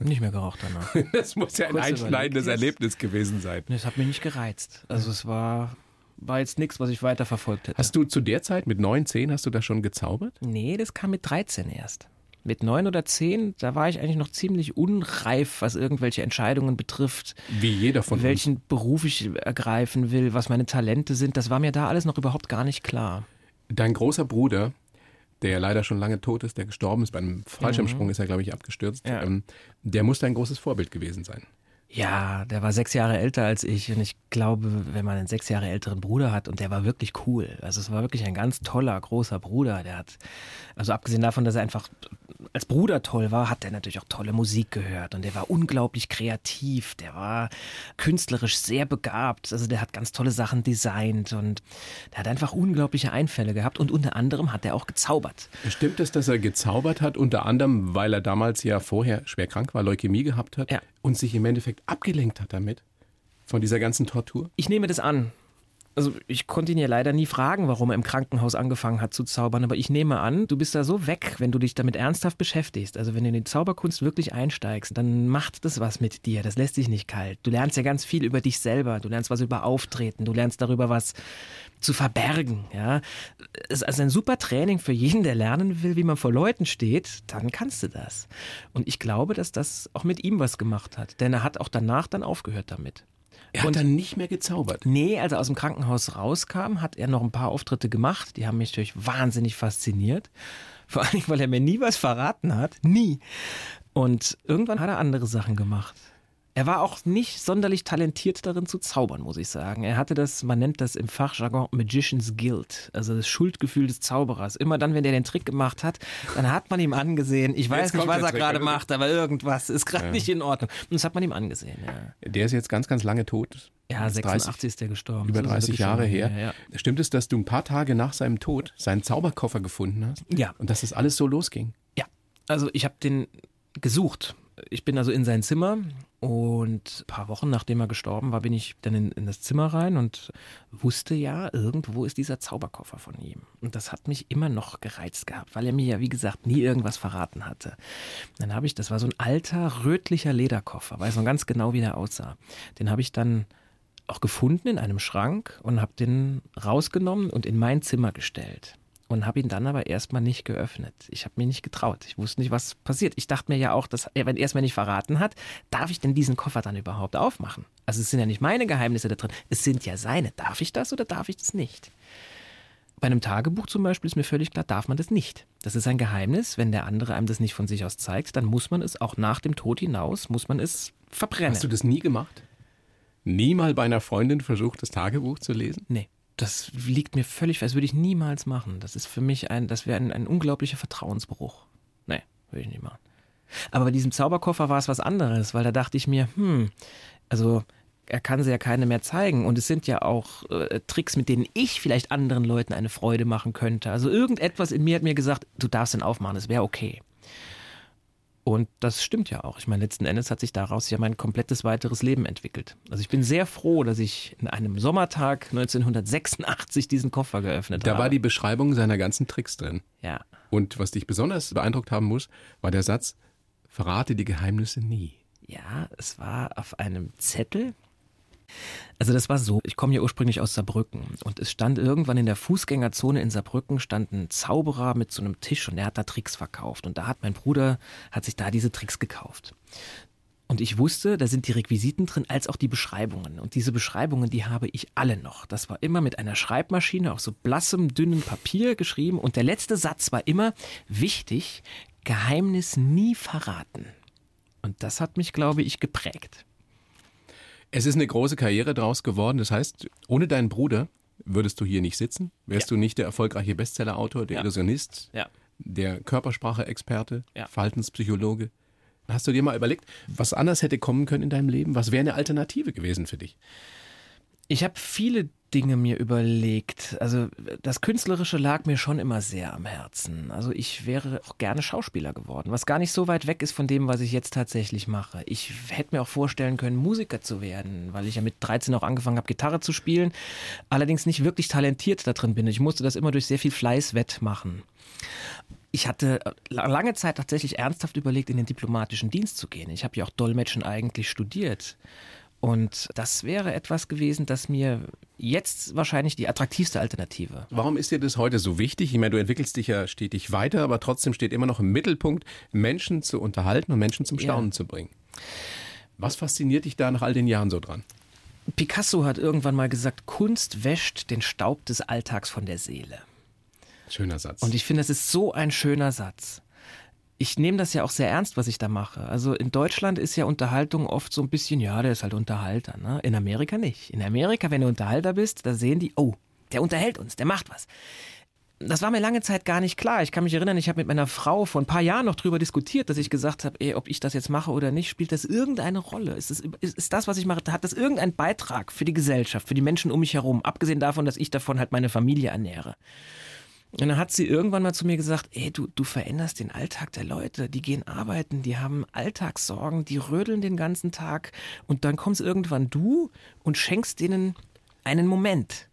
Nicht mehr geraucht danach. [LAUGHS] das muss ja ein Kurz einschneidendes Erlebnis gewesen sein. Das hat mich nicht gereizt. Also es war, war jetzt nichts, was ich weiter verfolgt hätte. Hast du zu der Zeit mit 9, 10, hast du da schon gezaubert? Nee, das kam mit 13 erst. Mit 9 oder 10, da war ich eigentlich noch ziemlich unreif, was irgendwelche Entscheidungen betrifft. Wie jeder von welchen uns. Welchen Beruf ich ergreifen will, was meine Talente sind. Das war mir da alles noch überhaupt gar nicht klar. Dein großer Bruder, der ja leider schon lange tot ist, der gestorben ist. Bei einem Fallschirmsprung mhm. ist er, glaube ich, abgestürzt. Ja. Ähm, der muss ein großes Vorbild gewesen sein. Ja, der war sechs Jahre älter als ich und ich glaube, wenn man einen sechs Jahre älteren Bruder hat und der war wirklich cool. Also es war wirklich ein ganz toller, großer Bruder. Der hat, also abgesehen davon, dass er einfach als Bruder toll war, hat er natürlich auch tolle Musik gehört und der war unglaublich kreativ. Der war künstlerisch sehr begabt. Also der hat ganz tolle Sachen designt und der hat einfach unglaubliche Einfälle gehabt und unter anderem hat er auch gezaubert. Stimmt es, dass er gezaubert hat, unter anderem, weil er damals ja vorher schwer krank war, Leukämie gehabt hat? Ja und sich im Endeffekt abgelenkt hat damit? Von dieser ganzen Tortur? Ich nehme das an. Also ich konnte ihn ja leider nie fragen, warum er im Krankenhaus angefangen hat zu zaubern, aber ich nehme an, du bist da so weg, wenn du dich damit ernsthaft beschäftigst. Also wenn du in die Zauberkunst wirklich einsteigst, dann macht das was mit dir. Das lässt dich nicht kalt. Du lernst ja ganz viel über dich selber. Du lernst was über Auftreten. Du lernst darüber was zu verbergen. Ja, es ist also ein super Training für jeden, der lernen will, wie man vor Leuten steht. Dann kannst du das. Und ich glaube, dass das auch mit ihm was gemacht hat, denn er hat auch danach dann aufgehört damit. Er hat dann nicht mehr gezaubert. Nee, als er aus dem Krankenhaus rauskam, hat er noch ein paar Auftritte gemacht. Die haben mich natürlich wahnsinnig fasziniert. Vor allem, weil er mir nie was verraten hat. Nie. Und irgendwann hat er andere Sachen gemacht. Er war auch nicht sonderlich talentiert darin zu zaubern, muss ich sagen. Er hatte das, man nennt das im Fachjargon Magician's Guilt, also das Schuldgefühl des Zauberers. Immer dann, wenn er den Trick gemacht hat, dann hat man ihm angesehen. Ich weiß nicht, was er gerade macht, aber irgendwas ist gerade ja. nicht in Ordnung. Und das hat man ihm angesehen. Ja. Der ist jetzt ganz, ganz lange tot. Ja, 86 30, ist der gestorben. Über 30 Jahre her. her ja. Stimmt es, dass du ein paar Tage nach seinem Tod seinen Zauberkoffer gefunden hast? Ja. Und dass das alles so losging? Ja. Also ich habe den gesucht. Ich bin also in sein Zimmer und ein paar Wochen nachdem er gestorben war, bin ich dann in, in, das Zimmer rein und wusste ja, irgendwo ist dieser Zauberkoffer von ihm. Und das hat mich immer noch gereizt gehabt, weil er mir ja, wie gesagt, nie irgendwas verraten hatte. Dann habe ich, das war so ein alter, rötlicher Lederkoffer, weiß noch ganz genau, wie der aussah. Den habe ich dann auch gefunden in einem Schrank und habe den rausgenommen und in mein Zimmer gestellt und habe ihn dann aber erstmal nicht geöffnet. Ich habe mir nicht getraut. Ich wusste nicht, was passiert. Ich dachte mir ja auch, dass er, wenn er es mir nicht verraten hat, darf ich denn diesen Koffer dann überhaupt aufmachen? Also es sind ja nicht meine Geheimnisse da drin, es sind ja seine. Darf ich das oder darf ich das nicht? Bei einem Tagebuch zum Beispiel ist mir völlig klar, darf man das nicht. Das ist ein Geheimnis. Wenn der andere einem das nicht von sich aus zeigt, dann muss man es auch nach dem Tod hinaus, muss man es verbrennen. Hast du das nie gemacht? Nie mal bei einer Freundin versucht, das Tagebuch zu lesen? Nee das liegt mir völlig. Das würde ich niemals machen. Das ist für mich ein, das wäre ein, ein unglaublicher Vertrauensbruch. Nee, würde ich nicht machen. Aber bei diesem Zauberkoffer war es was anderes, weil da dachte ich mir, hm, also er kann sie ja keine mehr zeigen. Und es sind ja auch äh, Tricks, mit denen ich vielleicht anderen Leuten eine Freude machen könnte. Also irgendetwas in mir hat mir gesagt, du darfst ihn aufmachen, das wäre okay. Und das stimmt ja auch. Ich meine, letzten Endes hat sich daraus ja mein komplettes weiteres Leben entwickelt. Also ich bin sehr froh, dass ich in einem Sommertag 1986 diesen Koffer geöffnet da habe. Da war die Beschreibung seiner ganzen Tricks drin. Ja. Und was dich besonders beeindruckt haben muss, war der Satz, verrate die Geheimnisse nie. Ja, es war auf einem Zettel, also das war so, ich komme ja ursprünglich aus Saarbrücken und es stand irgendwann in der Fußgängerzone in Saarbrücken stand ein Zauberer mit so einem Tisch und der hat da Tricks verkauft und da hat mein Bruder, hat sich da diese Tricks gekauft. Und ich wusste, da sind die Requisiten drin, als auch die Beschreibungen. Und diese Beschreibungen, die habe ich alle noch. Das war immer mit einer Schreibmaschine auf so blassem, dünnem Papier geschrieben. Und der letzte Satz war immer wichtig, Geheimnis nie verraten. Und das hat mich, glaube ich, geprägt. Es ist eine große Karriere draus geworden. Das heißt, ohne deinen Bruder würdest du hier nicht sitzen, wärst ja. du nicht der erfolgreiche Bestsellerautor, der ja. Illusionist, ja. der Körpersprache-Experte, Verhaltenspsychologe. Hast du dir mal überlegt, was anders hätte kommen können in deinem Leben? Was wäre eine Alternative gewesen für dich? Ich habe viele Dinge mir überlegt. Also das Künstlerische lag mir schon immer sehr am Herzen. Also ich wäre auch gerne Schauspieler geworden, was gar nicht so weit weg ist von dem, was ich jetzt tatsächlich mache. Ich hätte mir auch vorstellen können, Musiker zu werden, weil ich ja mit 13 auch angefangen habe, Gitarre zu spielen, allerdings nicht wirklich talentiert da drin bin. Ich musste das immer durch sehr viel Fleiß wettmachen. Ich hatte lange Zeit tatsächlich ernsthaft überlegt, in den diplomatischen Dienst zu gehen. Ich habe ja auch Dolmetschen eigentlich studiert. Und das wäre etwas gewesen, das mir jetzt wahrscheinlich die attraktivste Alternative. Warum ist dir das heute so wichtig? Ich meine, du entwickelst dich ja stetig weiter, aber trotzdem steht immer noch im Mittelpunkt, Menschen zu unterhalten und Menschen zum Staunen ja. zu bringen. Was fasziniert dich da nach all den Jahren so dran? Picasso hat irgendwann mal gesagt, Kunst wäscht den Staub des Alltags von der Seele. Schöner Satz. Und ich finde, das ist so ein schöner Satz ich nehme das ja auch sehr ernst, was ich da mache. Also in Deutschland ist ja Unterhaltung oft so ein bisschen, ja, der ist halt Unterhalter. Ne? In Amerika nicht. In Amerika, wenn du Unterhalter bist, da sehen die, oh, der unterhält uns, der macht was. Das war mir lange Zeit gar nicht klar. Ich kann mich erinnern, ich habe mit meiner Frau vor ein paar Jahren noch drüber diskutiert, dass ich gesagt habe, ob ich das jetzt mache oder nicht, spielt das irgendeine Rolle? Ist das, ist, ist das, was ich mache, hat das irgendeinen Beitrag für die Gesellschaft, für die Menschen um mich herum, abgesehen davon, dass ich davon halt meine Familie ernähre? Und dann hat sie irgendwann mal zu mir gesagt, ey, du, du veränderst den Alltag der Leute. Die gehen arbeiten, die haben Alltagssorgen, die rödeln den ganzen Tag. Und dann kommst irgendwann du und schenkst denen einen Moment.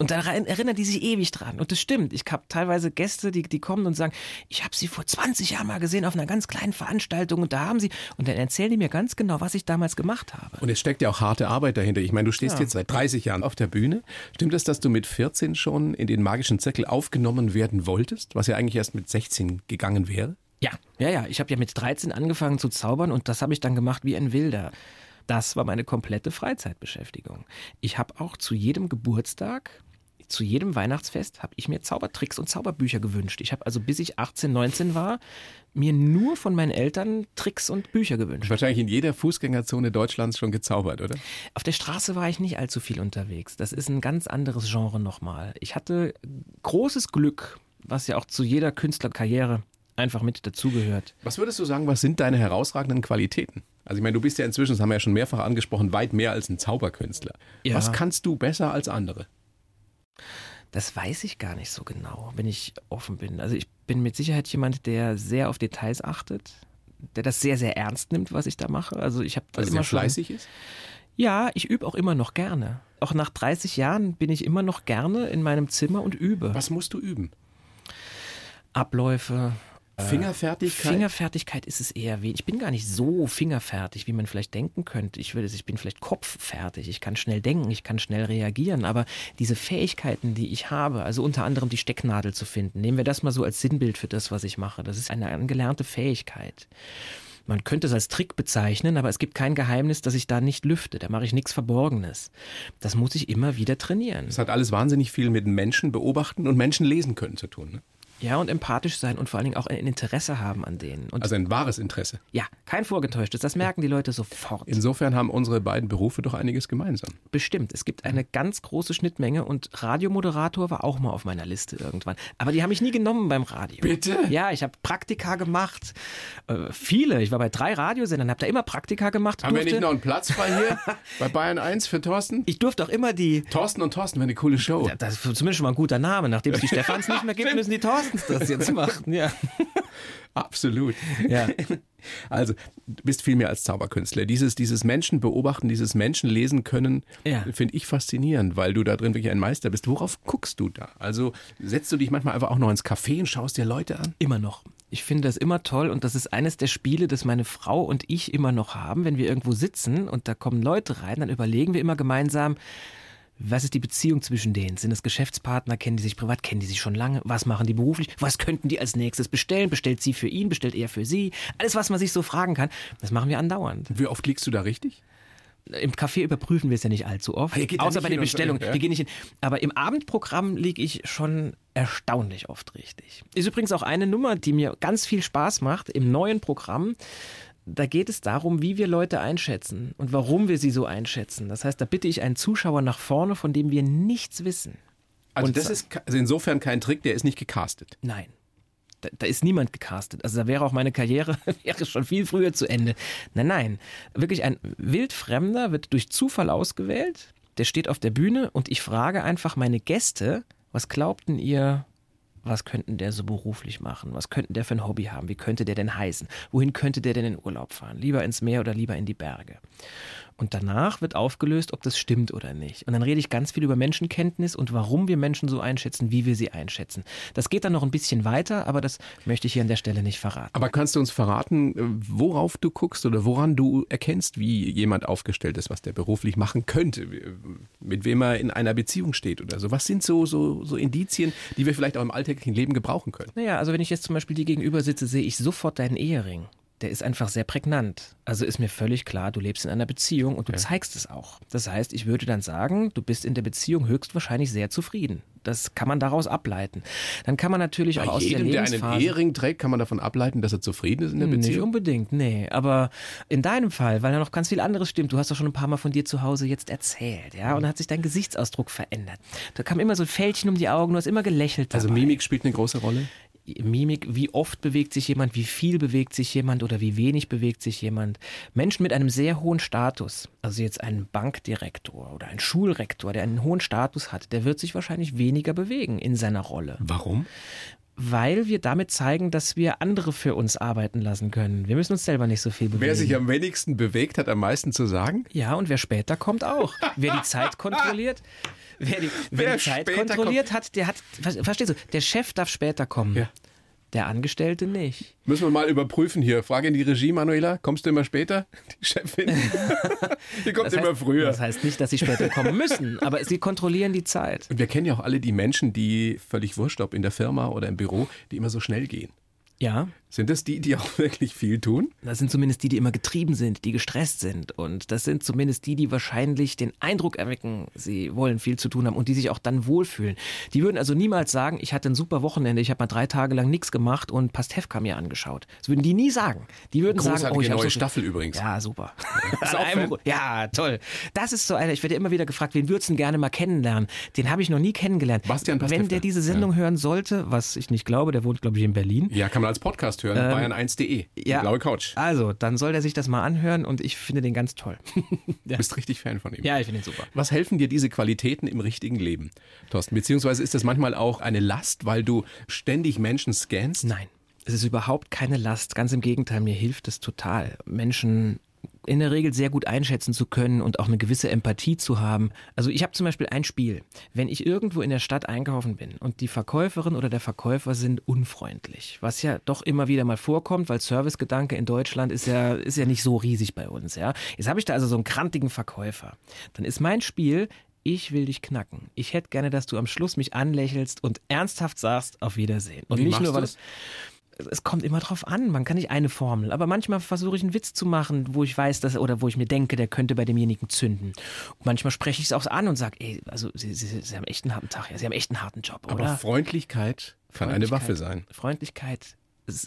Und da erinnern die sich ewig dran. Und das stimmt. Ich habe teilweise Gäste, die, die kommen und sagen, ich habe sie vor 20 Jahren mal gesehen auf einer ganz kleinen Veranstaltung und da haben sie. Und dann erzählen die mir ganz genau, was ich damals gemacht habe. Und es steckt ja auch harte Arbeit dahinter. Ich meine, du stehst ja. jetzt seit 30 Jahren auf der Bühne. Stimmt es, dass du mit 14 schon in den magischen Zirkel aufgenommen werden wolltest, was ja eigentlich erst mit 16 gegangen wäre? Ja, ja, ja. Ich habe ja mit 13 angefangen zu zaubern und das habe ich dann gemacht wie ein Wilder. Das war meine komplette Freizeitbeschäftigung. Ich habe auch zu jedem Geburtstag zu jedem Weihnachtsfest habe ich mir Zaubertricks und Zauberbücher gewünscht. Ich habe also bis ich 18, 19 war, mir nur von meinen Eltern Tricks und Bücher gewünscht. Wahrscheinlich in jeder Fußgängerzone Deutschlands schon gezaubert, oder? Auf der Straße war ich nicht allzu viel unterwegs. Das ist ein ganz anderes Genre nochmal. Ich hatte großes Glück, was ja auch zu jeder Künstlerkarriere einfach mit dazugehört. Was würdest du sagen, was sind deine herausragenden Qualitäten? Also ich meine, du bist ja inzwischen, das haben wir ja schon mehrfach angesprochen, weit mehr als ein Zauberkünstler. Ja. Was kannst du besser als andere? Das weiß ich gar nicht so genau, wenn ich offen bin. Also ich bin mit Sicherheit jemand, der sehr auf Details achtet, der das sehr, sehr ernst nimmt, was ich da mache. Also ich habe also immer sehr fleißig schon, ist? Ja, ich übe auch immer noch gerne. Auch nach 30 Jahren bin ich immer noch gerne in meinem Zimmer und übe. Was musst du üben? Abläufe, Fingerfertigkeit? Fingerfertigkeit ist es eher wenig. Ich bin gar nicht so fingerfertig, wie man vielleicht denken könnte. Ich würde, ich bin vielleicht kopffertig. Ich kann schnell denken, ich kann schnell reagieren. Aber diese Fähigkeiten, die ich habe, also unter anderem die Stecknadel zu finden, nehmen wir das mal so als Sinnbild für das, was ich mache. Das ist eine angelernte Fähigkeit. Man könnte es als Trick bezeichnen, aber es gibt kein Geheimnis, dass ich da nicht lüfte. Da mache ich nichts Verborgenes. Das muss ich immer wieder trainieren. Das hat alles wahnsinnig viel mit Menschen beobachten und Menschen lesen können zu tun. Ne? Ja, und empathisch sein und vor allen Dingen auch ein Interesse haben an denen. Und Also ein wahres Interesse. ja, kein vorgetäuschtes. Das merken die Leute sofort. Insofern haben unsere beiden Berufe doch einiges gemeinsam. Bestimmt. Es gibt eine ganz große Schnittmenge und Radiomoderator war auch mal auf meiner Liste irgendwann. Aber die haben mich nie genommen beim Radio. Bitte? Ja, ich habe Praktika gemacht. Äh, viele. Ich war bei drei Radiosendern, habe da immer Praktika gemacht. Haben wir durfte- nicht noch einen Platz frei hier [LAUGHS] bei Bayern 1 für Thorsten? ich durfte auch immer die. Thorsten und Thorsten wäre eine coole Show. Ja, Das ist zumindest schon mal ein guter Name. Nachdem es die [LAUGHS] Stefans nicht mehr gibt, müssen die Thorstens [LAUGHS] das jetzt machen. Ja. [LAUGHS] Absolut. Ja. [LAUGHS] Also, du bist viel mehr als Zauberkünstler. Dieses, dieses Menschen beobachten, dieses Menschen lesen können, Ja. finde ich faszinierend, weil du da drin wirklich ein Meister bist. Worauf guckst du da? Also, setzt du dich manchmal einfach auch noch ins Café und schaust dir Leute an? Immer noch. Ich finde das immer toll und das ist eines der Spiele, das meine Frau und ich immer noch haben. Wenn wir irgendwo sitzen und da kommen Leute rein, dann überlegen wir immer gemeinsam, was ist die Beziehung zwischen denen? Sind das Geschäftspartner? Kennen die sich privat? Kennen die sich schon lange? Was machen die beruflich? Was könnten die als nächstes bestellen? Bestellt sie für ihn? Bestellt er für sie? Alles, was man sich so fragen kann, das machen wir andauernd. Wie oft liegst du da richtig? Im Café überprüfen wir es ja nicht allzu oft. Außer bei den Bestellungen. Wir gehen nicht hin. Aber im Abendprogramm liege ich schon erstaunlich oft richtig. Ist übrigens auch eine Nummer, die mir ganz viel Spaß macht im neuen Programm. Da geht es darum, wie wir Leute einschätzen und warum wir sie so einschätzen. Das heißt, da bitte ich einen Zuschauer nach vorne, von dem wir nichts wissen. Also, Und das ist also insofern kein Trick, der ist nicht gecastet. Nein. Da, da ist niemand gecastet. Also da wäre auch meine Karriere [LAUGHS] wäre schon viel früher zu Ende. Nein, nein. Wirklich ein Wildfremder wird durch Zufall ausgewählt. Der steht auf der Bühne und ich frage einfach meine Gäste, was glaubten ihr, was könnten der so beruflich machen? Was könnten der für ein Hobby haben? Wie könnte der denn heißen? Wohin könnte der denn in Urlaub fahren? Lieber ins Meer oder lieber in die Berge? Und danach wird aufgelöst, ob das stimmt oder nicht. Und dann rede ich ganz viel über Menschenkenntnis und warum wir Menschen so einschätzen, wie wir sie einschätzen. Das geht dann noch ein bisschen weiter, aber das möchte ich hier an der Stelle nicht verraten. Aber kannst du uns verraten, äh, worauf du guckst oder woran du erkennst, wie jemand aufgestellt ist, was der beruflich machen könnte, wie- mit wem er in einer Beziehung steht oder so? Was sind so, so, so Indizien, die wir vielleicht auch im alltäglichen Leben gebrauchen können? Naja, also wenn ich jetzt zum Beispiel dir gegenüber sitze, sehe ich sofort deinen Ehering. Der ist einfach sehr prägnant. Also ist mir völlig klar, du lebst in einer Beziehung und du zeigst es auch. Das heißt, ich würde dann sagen, du bist in der Beziehung höchstwahrscheinlich sehr zufrieden. Das kann man daraus ableiten. Dann kann man natürlich auch Bei aus jedem, der der einen Lebensphase... Ehering trägt, kann man davon ableiten, dass er zufrieden ist in der Nicht Beziehung. unbedingt, nee. Aber in deinem Fall, weil da noch ganz viel anderes stimmt, du hast doch schon ein paar Mal von dir zu Hause jetzt erzählt, ja, und dann hat sich dein Gesichtsausdruck verändert. Da kam immer so ein Fältchen um die Augen, du hast immer gelächelt. Also dabei. Mimik spielt eine große Rolle. Mimik, wie oft bewegt sich jemand, wie viel bewegt sich jemand oder wie wenig bewegt sich jemand. Menschen mit einem sehr hohen Status, also jetzt ein Bankdirektor oder ein Schulrektor, der einen hohen Status hat, der wird sich wahrscheinlich weniger bewegen in seiner Rolle, Warum? weil wir damit zeigen, dass wir andere für uns arbeiten lassen können. Wir müssen uns selber nicht so viel bewegen. Wer sich am wenigsten bewegt, hat am meisten zu sagen. Ja, und wer später kommt auch. Wer die Zeit [LAUGHS] kontrolliert, wer die, wer die Zeit kontrolliert hat, der hat, ver- verstehst du, der Chef darf später kommen. Ja. Der Angestellte nicht. Müssen wir mal überprüfen hier. Frage in die Regie, Manuela. Kommst du immer später? [LAUGHS] Die Chefin. [LAUGHS] die kommt Das immer heißt, früher. Das heißt nicht, dass sie später kommen müssen, [LAUGHS] aber sie kontrollieren die Zeit. Und wir kennen ja auch alle die Menschen, die völlig wurscht, ob in der Firma oder im Büro, die immer so schnell gehen. Ja, Sind das die, die auch [LAUGHS] wirklich viel tun? Das sind zumindest die, die immer getrieben sind, die gestresst sind. Und das sind zumindest die, die wahrscheinlich den Eindruck erwecken, sie wollen viel zu tun haben und die sich auch dann wohlfühlen. Die würden also niemals sagen, ich hatte ein super Wochenende, ich habe mal drei Tage lang nichts gemacht und Pastewka mir angeschaut. Das würden die nie sagen. Die würden Großartige sagen, oh, ich habe neue so Staffel übrigens. Ja, super. [LAUGHS] Ja, toll. Das ist so einer, ich werde immer wieder gefragt, wen würdest du gerne mal kennenlernen? Den habe ich noch nie kennengelernt. Bastian Wenn Pastewka. der diese Sendung hören sollte, was ich nicht glaube, der wohnt, glaube ich, in Berlin. Ja, kann man als Podcast hören. Bayern1.de. Die Ähm, ja. blaue Couch. Also, dann soll der sich das mal anhören und ich finde den ganz toll. [LAUGHS] Du bist richtig Fan von ihm. ja, ich finde ihn super. Was helfen dir diese Qualitäten im richtigen Leben, Thorsten? Beziehungsweise ist das manchmal auch eine Last, weil du ständig Menschen scannst? Nein, es ist überhaupt keine Last. Ganz im Gegenteil, mir hilft es total, Menschen in der Regel sehr gut einschätzen zu können und auch eine gewisse Empathie zu haben. Also ich habe zum Beispiel ein Spiel. Wenn ich irgendwo in der Stadt einkaufen bin und die Verkäuferin oder der Verkäufer sind unfreundlich, was ja doch immer wieder mal vorkommt, weil Servicegedanke in Deutschland ist ja, ist ja nicht so riesig bei uns. Ja? Jetzt habe ich da also so einen krantigen Verkäufer. Dann ist mein Spiel, ich will dich knacken. Ich hätte gerne, dass du am Schluss mich anlächelst und ernsthaft sagst, auf Wiedersehen. Und Wie nicht nur, weil es es kommt immer drauf an. Man kann nicht eine Formel. Aber manchmal versuche ich einen Witz zu machen, wo ich weiß, dass, oder wo ich mir denke, der könnte bei demjenigen zünden. Und manchmal spreche ich es auch an und sage, ey, also Sie, Sie, Sie haben echt einen harten Tag, ja, Sie haben echt einen harten Job, Aber oder? Freundlichkeit kann eine Freundlichkeit- Waffe sein. Freundlichkeit.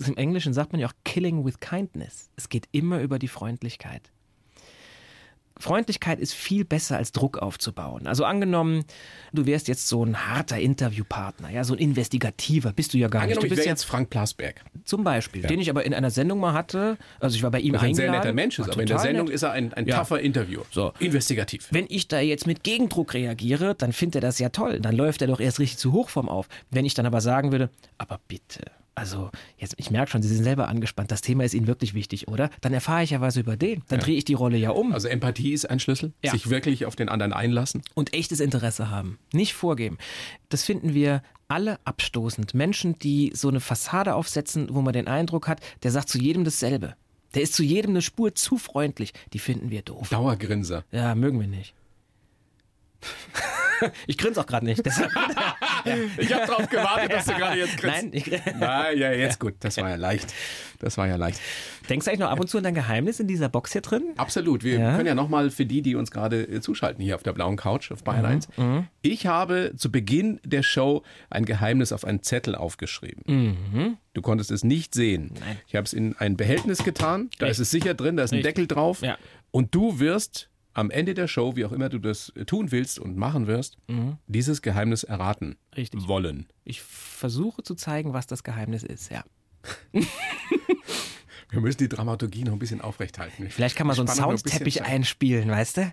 Im Englischen sagt man ja auch killing with kindness. Es geht immer über die Freundlichkeit. Freundlichkeit ist viel besser als Druck aufzubauen. Also angenommen, du wärst jetzt so ein harter Interviewpartner, ja, so ein investigativer, bist du ja gar nicht. Angenommen, Du ich bist ja jetzt Frank Plasberg. zum Beispiel, den ich aber in einer Sendung mal hatte. Also ich war bei ihm Was ein sehr eingeladen. netter Mensch ist, War aber in der Sendung nett. ist er ein, ein Ja. tougher Interviewer. So. Investigativ. Wenn ich da jetzt mit Gegendruck reagiere, dann findet er das ja toll. Dann läuft er doch erst richtig zu Hochform auf. Wenn ich dann aber sagen würde, aber bitte, also jetzt, ich merke schon, Sie sind selber angespannt, das Thema ist Ihnen wirklich wichtig, oder? Dann erfahre ich ja was über den. Dann drehe ich die Rolle ja um. Also Empathie ist ein Schlüssel. Ja. Sich wirklich auf den anderen einlassen. und echtes Interesse haben. Nicht vorgeben. Das finden wir alle abstoßend. Menschen, die so eine Fassade aufsetzen, wo man den Eindruck hat, der sagt zu jedem dasselbe. Der ist zu jedem eine Spur zu freundlich. Die finden wir doof. Dauergrinser. Ja, mögen wir nicht. [LAUGHS] [LAUGHS] ich grinse auch gerade nicht. Deshalb, [LAUGHS] Ich habe darauf gewartet, dass du gerade jetzt grinst. nein, ich, Na, [LAUGHS] ja, jetzt gut. Das war ja leicht. Das war ja leicht. denkst du eigentlich noch ab und zu an dein Geheimnis in dieser Box hier drin? Absolut. Wir Ja? können ja nochmal für die, die uns gerade äh, zuschalten hier auf der blauen Couch auf Mhm, Bayern 1. Ich habe zu Beginn der Show ein Geheimnis auf einen Zettel aufgeschrieben. Mhm. Du konntest es nicht sehen. Ich habe es in ein Behältnis getan. Da ist es sicher drin, da ist ein Richtig. Deckel drauf. Ja. Und du wirst am Ende der Show, wie auch immer du das äh, tun willst und machen wirst, dieses Geheimnis erraten Mhm. Richtig. wollen. Ich versuche zu zeigen, was das Geheimnis ist, ja. [LAUGHS] Wir müssen die Dramaturgie noch ein bisschen aufrechthalten. Vielleicht kann man so einen ein Soundteppich zeigen. einspielen, weißt du?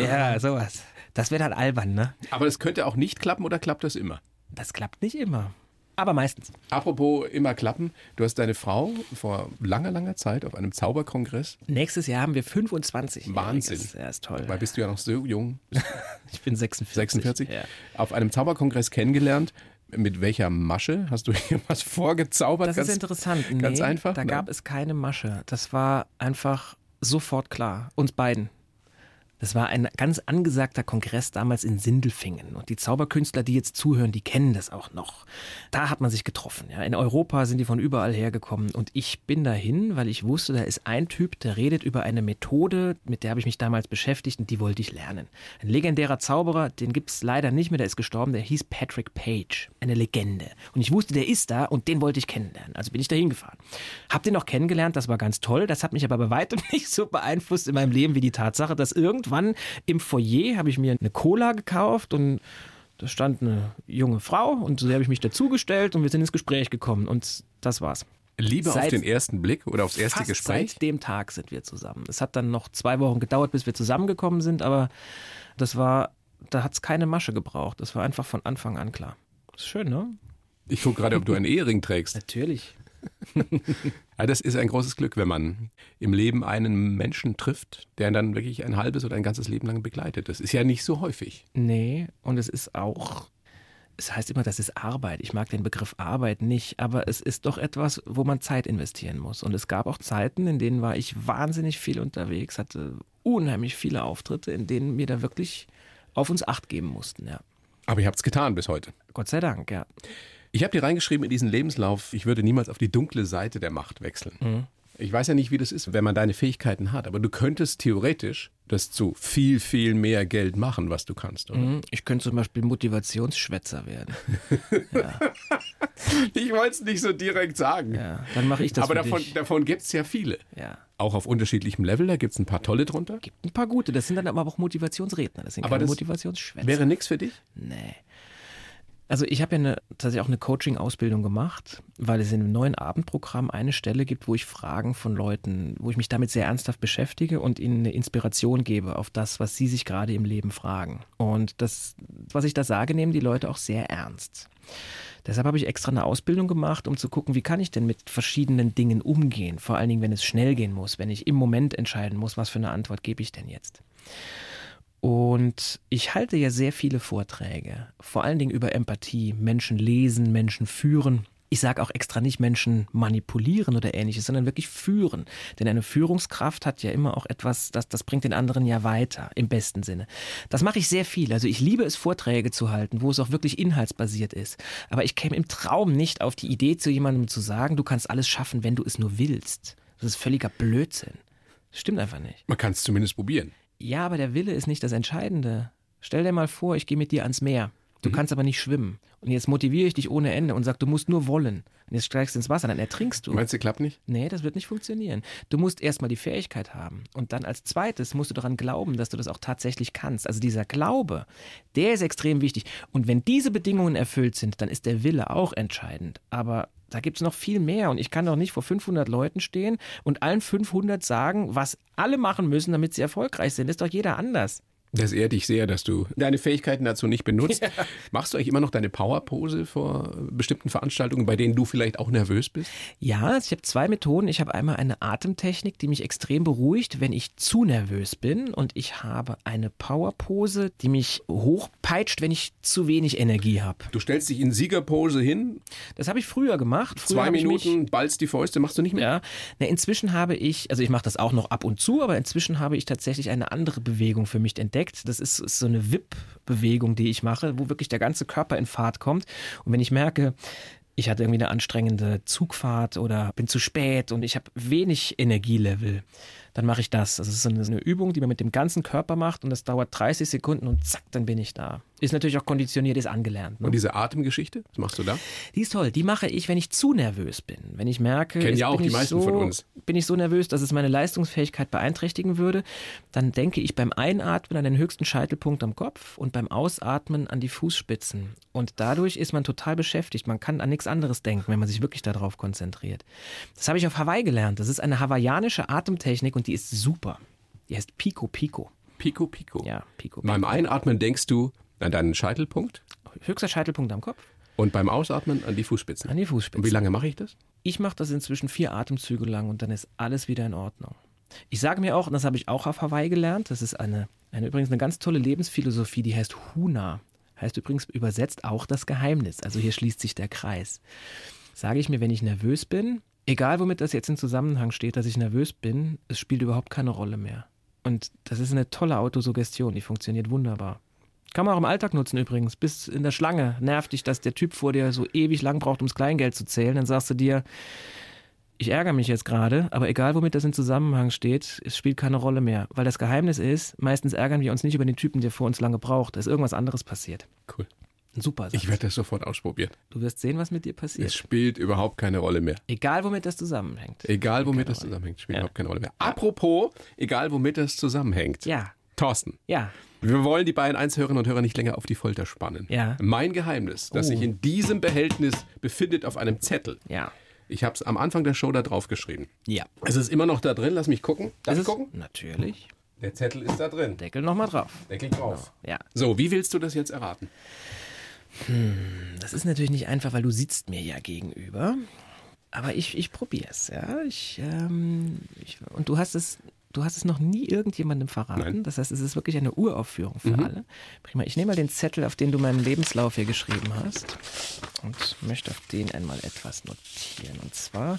Ja, sowas. Das wäre dann albern, ne? Aber es könnte auch nicht klappen oder klappt das immer? Das klappt nicht immer. Aber meistens. Apropos immer klappen, du hast deine Frau vor langer, langer Zeit auf einem Zauberkongress, Nächstes Jahr haben wir 25. Wahnsinn. Ja, ist toll. weil bist du ja noch so jung, [LAUGHS] Ich bin 46. 46, Ja. auf einem Zauberkongress kennengelernt. Mit welcher Masche hast du [LAUGHS] hier was vorgezaubert? Das ganz, ist interessant. Nee, Ganz einfach. Da ne? gab es keine Masche. Das war einfach sofort klar. Uns beiden. Das war ein ganz angesagter Kongress damals in Sindelfingen. Und die Zauberkünstler, die jetzt zuhören, die kennen das auch noch. Da hat man sich getroffen. Ja. In Europa sind die von überall hergekommen. Und ich bin dahin, weil ich wusste, da ist ein Typ, der redet über eine Methode, mit der habe ich mich damals beschäftigt und die wollte ich lernen. Ein legendärer Zauberer, den gibt es leider nicht mehr, der ist gestorben, der hieß Patrick Page. Eine Legende. Und ich wusste, der ist da und den wollte ich kennenlernen. Also bin ich dahin gefahren. Hab den auch kennengelernt, das war ganz toll. Das hat mich aber bei weitem [LAUGHS] nicht so beeinflusst in meinem Leben wie die Tatsache, dass irgendwann im Foyer habe ich mir eine Cola gekauft und da stand eine junge Frau und so habe ich mich dazugestellt und wir sind ins Gespräch gekommen und das war's. Liebe auf Seit- den ersten Blick oder aufs erste Gespräch? Seit dem Tag sind wir zusammen. Es hat dann noch zwei Wochen gedauert, bis wir zusammengekommen sind, aber das war, da hat es keine Masche gebraucht. Das war einfach von Anfang an klar. Ist schön, ne? Ich gucke gerade, ob du einen Ehering trägst. [LAUGHS] Natürlich. [LAUGHS] Ja, das ist ein großes Glück, wenn man im Leben einen Menschen trifft, der ihn dann wirklich ein halbes oder ein ganzes Leben lang begleitet. Das ist ja nicht so häufig. Nee, und es ist auch, es heißt immer, das ist Arbeit. Ich mag den Begriff Arbeit nicht, aber es ist doch etwas, wo man Zeit investieren muss. Und es gab auch Zeiten, in denen war ich wahnsinnig viel unterwegs, hatte unheimlich viele Auftritte, in denen wir da wirklich auf uns Acht geben mussten, ja. Aber ihr habt es getan bis heute. Gott sei Dank, ja. Ich habe dir reingeschrieben in diesen Lebenslauf, ich würde niemals auf die dunkle Seite der Macht wechseln. Mhm. Ich weiß ja nicht, wie das ist, wenn man deine Fähigkeiten hat, aber du könntest theoretisch das zu viel, viel mehr Geld machen, was du kannst, oder? Mhm. Ich könnte zum Beispiel Motivationsschwätzer werden. [LAUGHS] ja. Ich wollte es nicht so direkt sagen. ja, dann mache ich das aber davon, dich. davon gibt es ja viele. Ja. Auch auf unterschiedlichem Level, da gibt es ein paar tolle drunter. Gibt ein paar gute, das sind dann aber auch Motivationsredner, das sind Aber keine Motivationsschwätzer. Wäre nichts für dich? Nee. Also ich habe ja eine, tatsächlich auch eine Coaching-Ausbildung gemacht, weil es in einem neuen Abendprogramm eine Stelle gibt, wo ich Fragen von Leuten, wo ich mich damit sehr ernsthaft beschäftige und ihnen eine Inspiration gebe auf das, was sie sich gerade im Leben fragen. Und das, was ich da sage, nehmen die Leute auch sehr ernst. Deshalb habe ich extra eine Ausbildung gemacht, um zu gucken, wie kann ich denn mit verschiedenen Dingen umgehen. Vor allen Dingen, wenn es schnell gehen muss, wenn ich im Moment entscheiden muss, was für eine Antwort gebe ich denn jetzt. Und ich halte ja sehr viele Vorträge, vor allen Dingen über Empathie, Menschen lesen, Menschen führen. Ich sage auch extra nicht Menschen manipulieren oder ähnliches, sondern wirklich führen. Denn eine Führungskraft hat ja immer auch etwas, das, das bringt den anderen ja weiter, im besten Sinne. Das mache ich sehr viel. Also ich liebe es, Vorträge zu halten, wo es auch wirklich inhaltsbasiert ist. Aber ich käme im Traum nicht auf die Idee, zu jemandem zu sagen, du kannst alles schaffen, wenn du es nur willst. Das ist völliger Blödsinn. Das stimmt einfach nicht. Man kann es zumindest probieren. Ja, aber der Wille ist nicht das Entscheidende. Stell dir mal vor, ich gehe mit dir ans Meer. Du kannst aber nicht schwimmen. Und jetzt motiviere ich dich ohne Ende und sag, du musst nur wollen. Und jetzt steigst du ins Wasser, dann ertrinkst du. Meinst du, klappt nicht? Nee, das wird nicht funktionieren. Du musst erstmal die Fähigkeit haben. Und dann als zweites musst du daran glauben, dass du das auch tatsächlich kannst. Also dieser Glaube, der ist extrem wichtig. Und wenn diese Bedingungen erfüllt sind, dann ist der Wille auch entscheidend. Aber da gibt es noch viel mehr. Und ich kann doch nicht vor 500 Leuten stehen und allen 500 sagen, was alle machen müssen, damit sie erfolgreich sind. Das ist doch jeder anders. Das ehrt dich sehr, dass du deine Fähigkeiten dazu nicht benutzt. [LAUGHS] Machst du eigentlich immer noch deine Powerpose vor bestimmten Veranstaltungen, bei denen du vielleicht auch nervös bist? Ja, ich habe zwei Methoden. Ich habe einmal eine Atemtechnik, die mich extrem beruhigt, wenn ich zu nervös bin. Und ich habe eine Powerpose, die mich hochpeitscht, wenn ich zu wenig Energie habe. Du stellst dich in Siegerpose hin, Das habe ich früher gemacht. Früher zwei ich mich- Minuten, ballst die Fäuste, machst du nicht mehr? Ja, na, inzwischen habe ich, also ich mache das auch noch ab und zu, aber inzwischen habe ich tatsächlich eine andere Bewegung für mich entdeckt. Das ist, ist so eine Wip-Bewegung, die ich mache, wo wirklich der ganze Körper in Fahrt kommt. Und wenn ich merke, ich hatte irgendwie eine anstrengende Zugfahrt oder bin zu spät und ich habe wenig Energielevel, dann mache ich das. Das ist so eine, eine Übung, die man mit dem ganzen Körper macht und das dauert 30 Sekunden und zack, dann bin ich da. Ist natürlich auch konditioniert, ist angelernt. Ne? Und diese Atemgeschichte, was machst du da? Die ist toll. Die mache ich, wenn ich zu nervös bin. Wenn ich merke, Kennen ja auch bin die meisten so, von uns. bin ich so nervös, dass es meine Leistungsfähigkeit beeinträchtigen würde, dann denke ich beim Einatmen an den höchsten Scheitelpunkt am Kopf und beim Ausatmen an die Fußspitzen. Und dadurch ist man total beschäftigt. Man kann an nichts anderes denken, wenn man sich wirklich darauf konzentriert. Das habe ich auf Hawaii gelernt. Das ist eine hawaiianische Atemtechnik und die ist super. Die heißt Pico Pico. Pico, Pico. Ja, Pico Pico. Beim Einatmen denkst du an deinen Scheitelpunkt Höchster Scheitelpunkt am Kopf, und beim Ausatmen an die Fußspitzen. an die Fußspitzen. Und wie lange mache ich das? Ich mache das inzwischen vier Atemzüge lang und dann ist alles wieder in Ordnung. Ich sage mir auch, und das habe ich auch auf Hawaii gelernt, das ist eine, eine übrigens eine ganz tolle Lebensphilosophie, die heißt Huna. Heißt übrigens übersetzt auch das Geheimnis. Also hier schließt sich der Kreis. Sage ich mir, wenn ich nervös bin, egal womit das jetzt in Zusammenhang steht, dass ich nervös bin, es spielt überhaupt keine Rolle mehr. Und das ist eine tolle Autosuggestion, die funktioniert wunderbar. Kann man auch im Alltag nutzen übrigens. Bis in der Schlange nervt dich, dass der Typ vor dir so ewig lang braucht, ums Kleingeld zu zählen. Dann sagst du dir, ich ärgere mich jetzt gerade, aber egal womit das in Zusammenhang steht, es spielt keine Rolle mehr. Weil das Geheimnis ist, meistens ärgern wir uns nicht über den Typen, der vor uns lange braucht. Da ist irgendwas anderes passiert. Cool. Ein super Satz. Ich werde das sofort ausprobieren. Du wirst sehen, was mit dir Es passiert. spielt überhaupt keine Rolle mehr. Egal womit das zusammenhängt. Egal, womit das Rolle. zusammenhängt, spielt Ja. überhaupt keine Rolle mehr. Apropos, egal, womit das zusammenhängt. Ja, Thorsten, ja. wir wollen die beiden 1 Hörerinnen und Hörer nicht länger auf die Folter spannen. Ja. Mein Geheimnis, das Oh. sich in diesem Behältnis befindet auf einem Zettel. Ja. Ich habe es am Anfang der Show da drauf geschrieben. Ja. Es ist immer noch da drin, lass mich gucken. Darf Das ich ist gucken? natürlich. Der Zettel ist da drin. Deckel nochmal drauf. Deckel drauf. Ja. So, wie willst du das jetzt erraten? Das ist natürlich nicht einfach, weil du sitzt mir ja gegenüber. Aber ich, ich probiere es, ja. Ich, ähm, ich, und du hast es, du hast es noch nie irgendjemandem verraten. Nein. Das heißt, es ist wirklich eine Uraufführung für alle. Prima. Ich nehme mal den Zettel, auf den du meinen Lebenslauf hier geschrieben hast. Und möchte auf den einmal etwas notieren. Und zwar,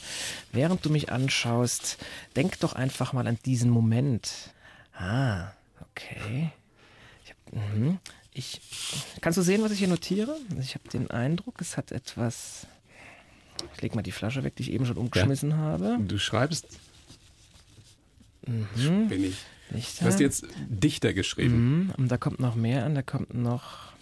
während du mich anschaust, denk doch einfach mal an diesen Moment. Ah, okay. Ich, hab, mhm. Ich, kannst du sehen, was ich hier notiere? Ich habe den Eindruck, es hat etwas. Ich lege mal die Flasche weg, die ich eben schon umgeschmissen ja. habe. Du schreibst. Mhm. Bin ich. Dichter. Du hast jetzt Dichter geschrieben. Mhm. Und da kommt noch mehr an. Da kommt noch.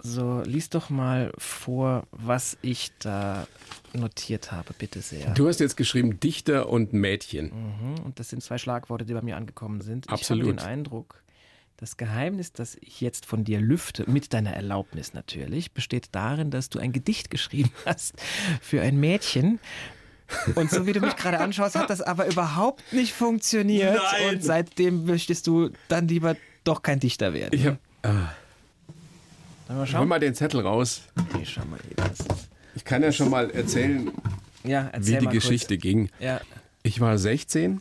So, lies doch mal vor, was ich da notiert habe, bitte sehr. Du hast jetzt geschrieben Dichter und Mädchen. Mhm. Und das sind zwei Schlagworte, die bei mir angekommen sind. Absolut. Ich habe den Eindruck, das Geheimnis, das ich jetzt von dir lüfte, mit deiner Erlaubnis natürlich, besteht darin, dass du ein Gedicht geschrieben [LAUGHS] hast für ein Mädchen. Und so wie du mich gerade anschaust, hat das aber überhaupt nicht funktioniert. Nein. Und seitdem möchtest du dann lieber doch kein Dichter werden. Ich hab, ah. Mal schauen? Hol mal den Zettel raus. Okay, schau mal. Ich kann ja schon mal erzählen, ja, wie die Geschichte kurz. ging. Ja. Ich war 16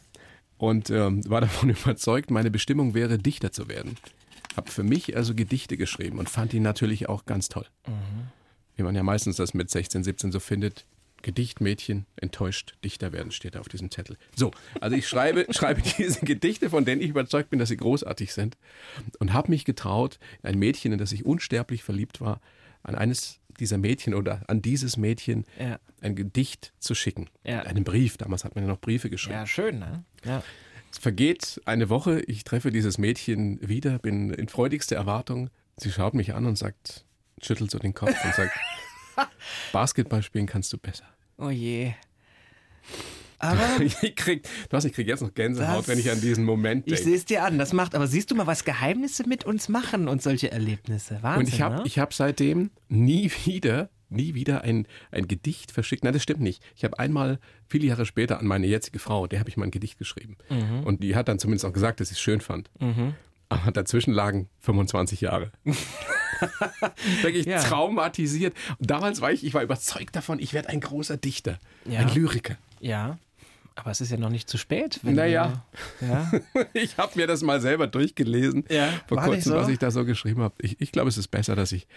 und ähm, war [LAUGHS] davon überzeugt, meine Bestimmung wäre, Dichter zu werden. Habe für mich also Gedichte geschrieben und fand die natürlich auch ganz toll. Mhm. Wie man ja meistens das mit 16, 17 so findet. Gedichtmädchen, enttäuscht, Dichter werden, steht da auf diesem Zettel. So, also ich schreibe, [LAUGHS] schreibe diese Gedichte, von denen ich überzeugt bin, dass sie großartig sind. Und habe mich getraut, ein Mädchen, in das ich unsterblich verliebt war, an eines dieser Mädchen oder an dieses Mädchen ja. ein Gedicht zu schicken. Ja. Einen Brief. Damals hat man ja noch Briefe geschrieben. Ja, schön, ne? Ja. Es vergeht eine Woche, ich treffe dieses Mädchen wieder, bin in freudigster Erwartung. Sie schaut mich an und sagt, schüttelt so den Kopf und sagt, [LAUGHS] Basketball spielen kannst du besser. Oh je. Aber [LAUGHS] ich krieg, du hast, ich krieg jetzt noch Gänsehaut, wenn ich an diesen Moment denke. Ich sehe es dir an, das macht, aber siehst du mal, was Geheimnisse mit uns machen und solche Erlebnisse. Wahnsinn, Und ich habe ne? hab seitdem nie wieder, nie wieder ein, ein Gedicht verschickt. Nein, das stimmt nicht. Ich habe einmal, viele Jahre später, an meine jetzige Frau, der habe ich mal ein Gedicht geschrieben. Mhm. Und die hat dann zumindest auch gesagt, dass ich es schön fand. Mhm. Aber dazwischen lagen 25 Jahre. [LAUGHS] Wirklich ja. traumatisiert. Und damals war ich, ich war überzeugt davon, ich werde ein großer Dichter, ja. ein Lyriker. Ja. Aber es ist ja noch nicht zu spät. naja, ja? [LAUGHS] ich habe mir das mal selber durchgelesen ja, vor kurzem, so? was ich da so geschrieben habe. Ich, ich glaube, es ist besser, dass ich,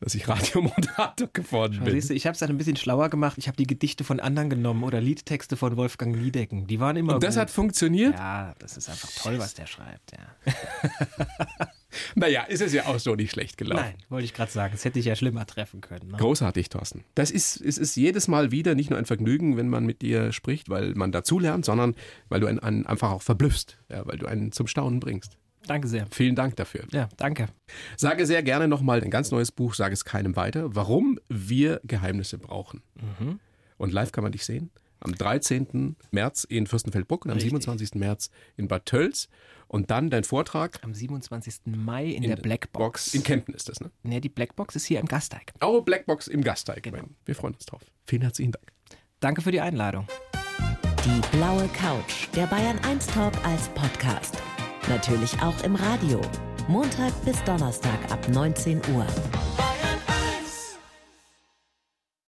dass ich Radiomoderator [LAUGHS] geworden Schau, bin. Siehst du, ich habe es dann ein bisschen schlauer gemacht. Ich habe die Gedichte von anderen genommen oder Liedtexte von Wolfgang Liedecken. Die waren immer Und das gut. hat funktioniert? Ja, das ist einfach toll, was der schreibt. Ja. [LAUGHS] Naja, ist es ja auch so nicht schlecht gelaufen. Nein, wollte ich gerade sagen. Es hätte ich ja schlimmer treffen können. Ne? Großartig, Thorsten. Das ist, es ist jedes Mal wieder nicht nur ein Vergnügen, wenn man mit dir spricht, weil man dazulernt, sondern weil du einen, einen einfach auch verblüffst, ja, weil du einen zum Staunen bringst. Danke sehr. Vielen Dank dafür. Ja, danke. Sage sehr gerne nochmal ein ganz neues Buch, sage es keinem weiter, warum wir Geheimnisse brauchen. Mhm. Und live kann man dich sehen. Am 13. März in Fürstenfeldbruck und am Richtig. 27. März in Bad Tölz. Und dann dein Vortrag. Am 27. Mai in, in der Blackbox. In Kempten ist das, ne? Ne, die Blackbox ist hier im Gasteig. Oh, Blackbox im Gasteig. Genau. Wir freuen uns drauf. Vielen herzlichen Dank. Danke für die Einladung. Die blaue Couch, der Bayern 1 Talk als Podcast. Natürlich auch im Radio. Montag bis Donnerstag ab 19 Uhr.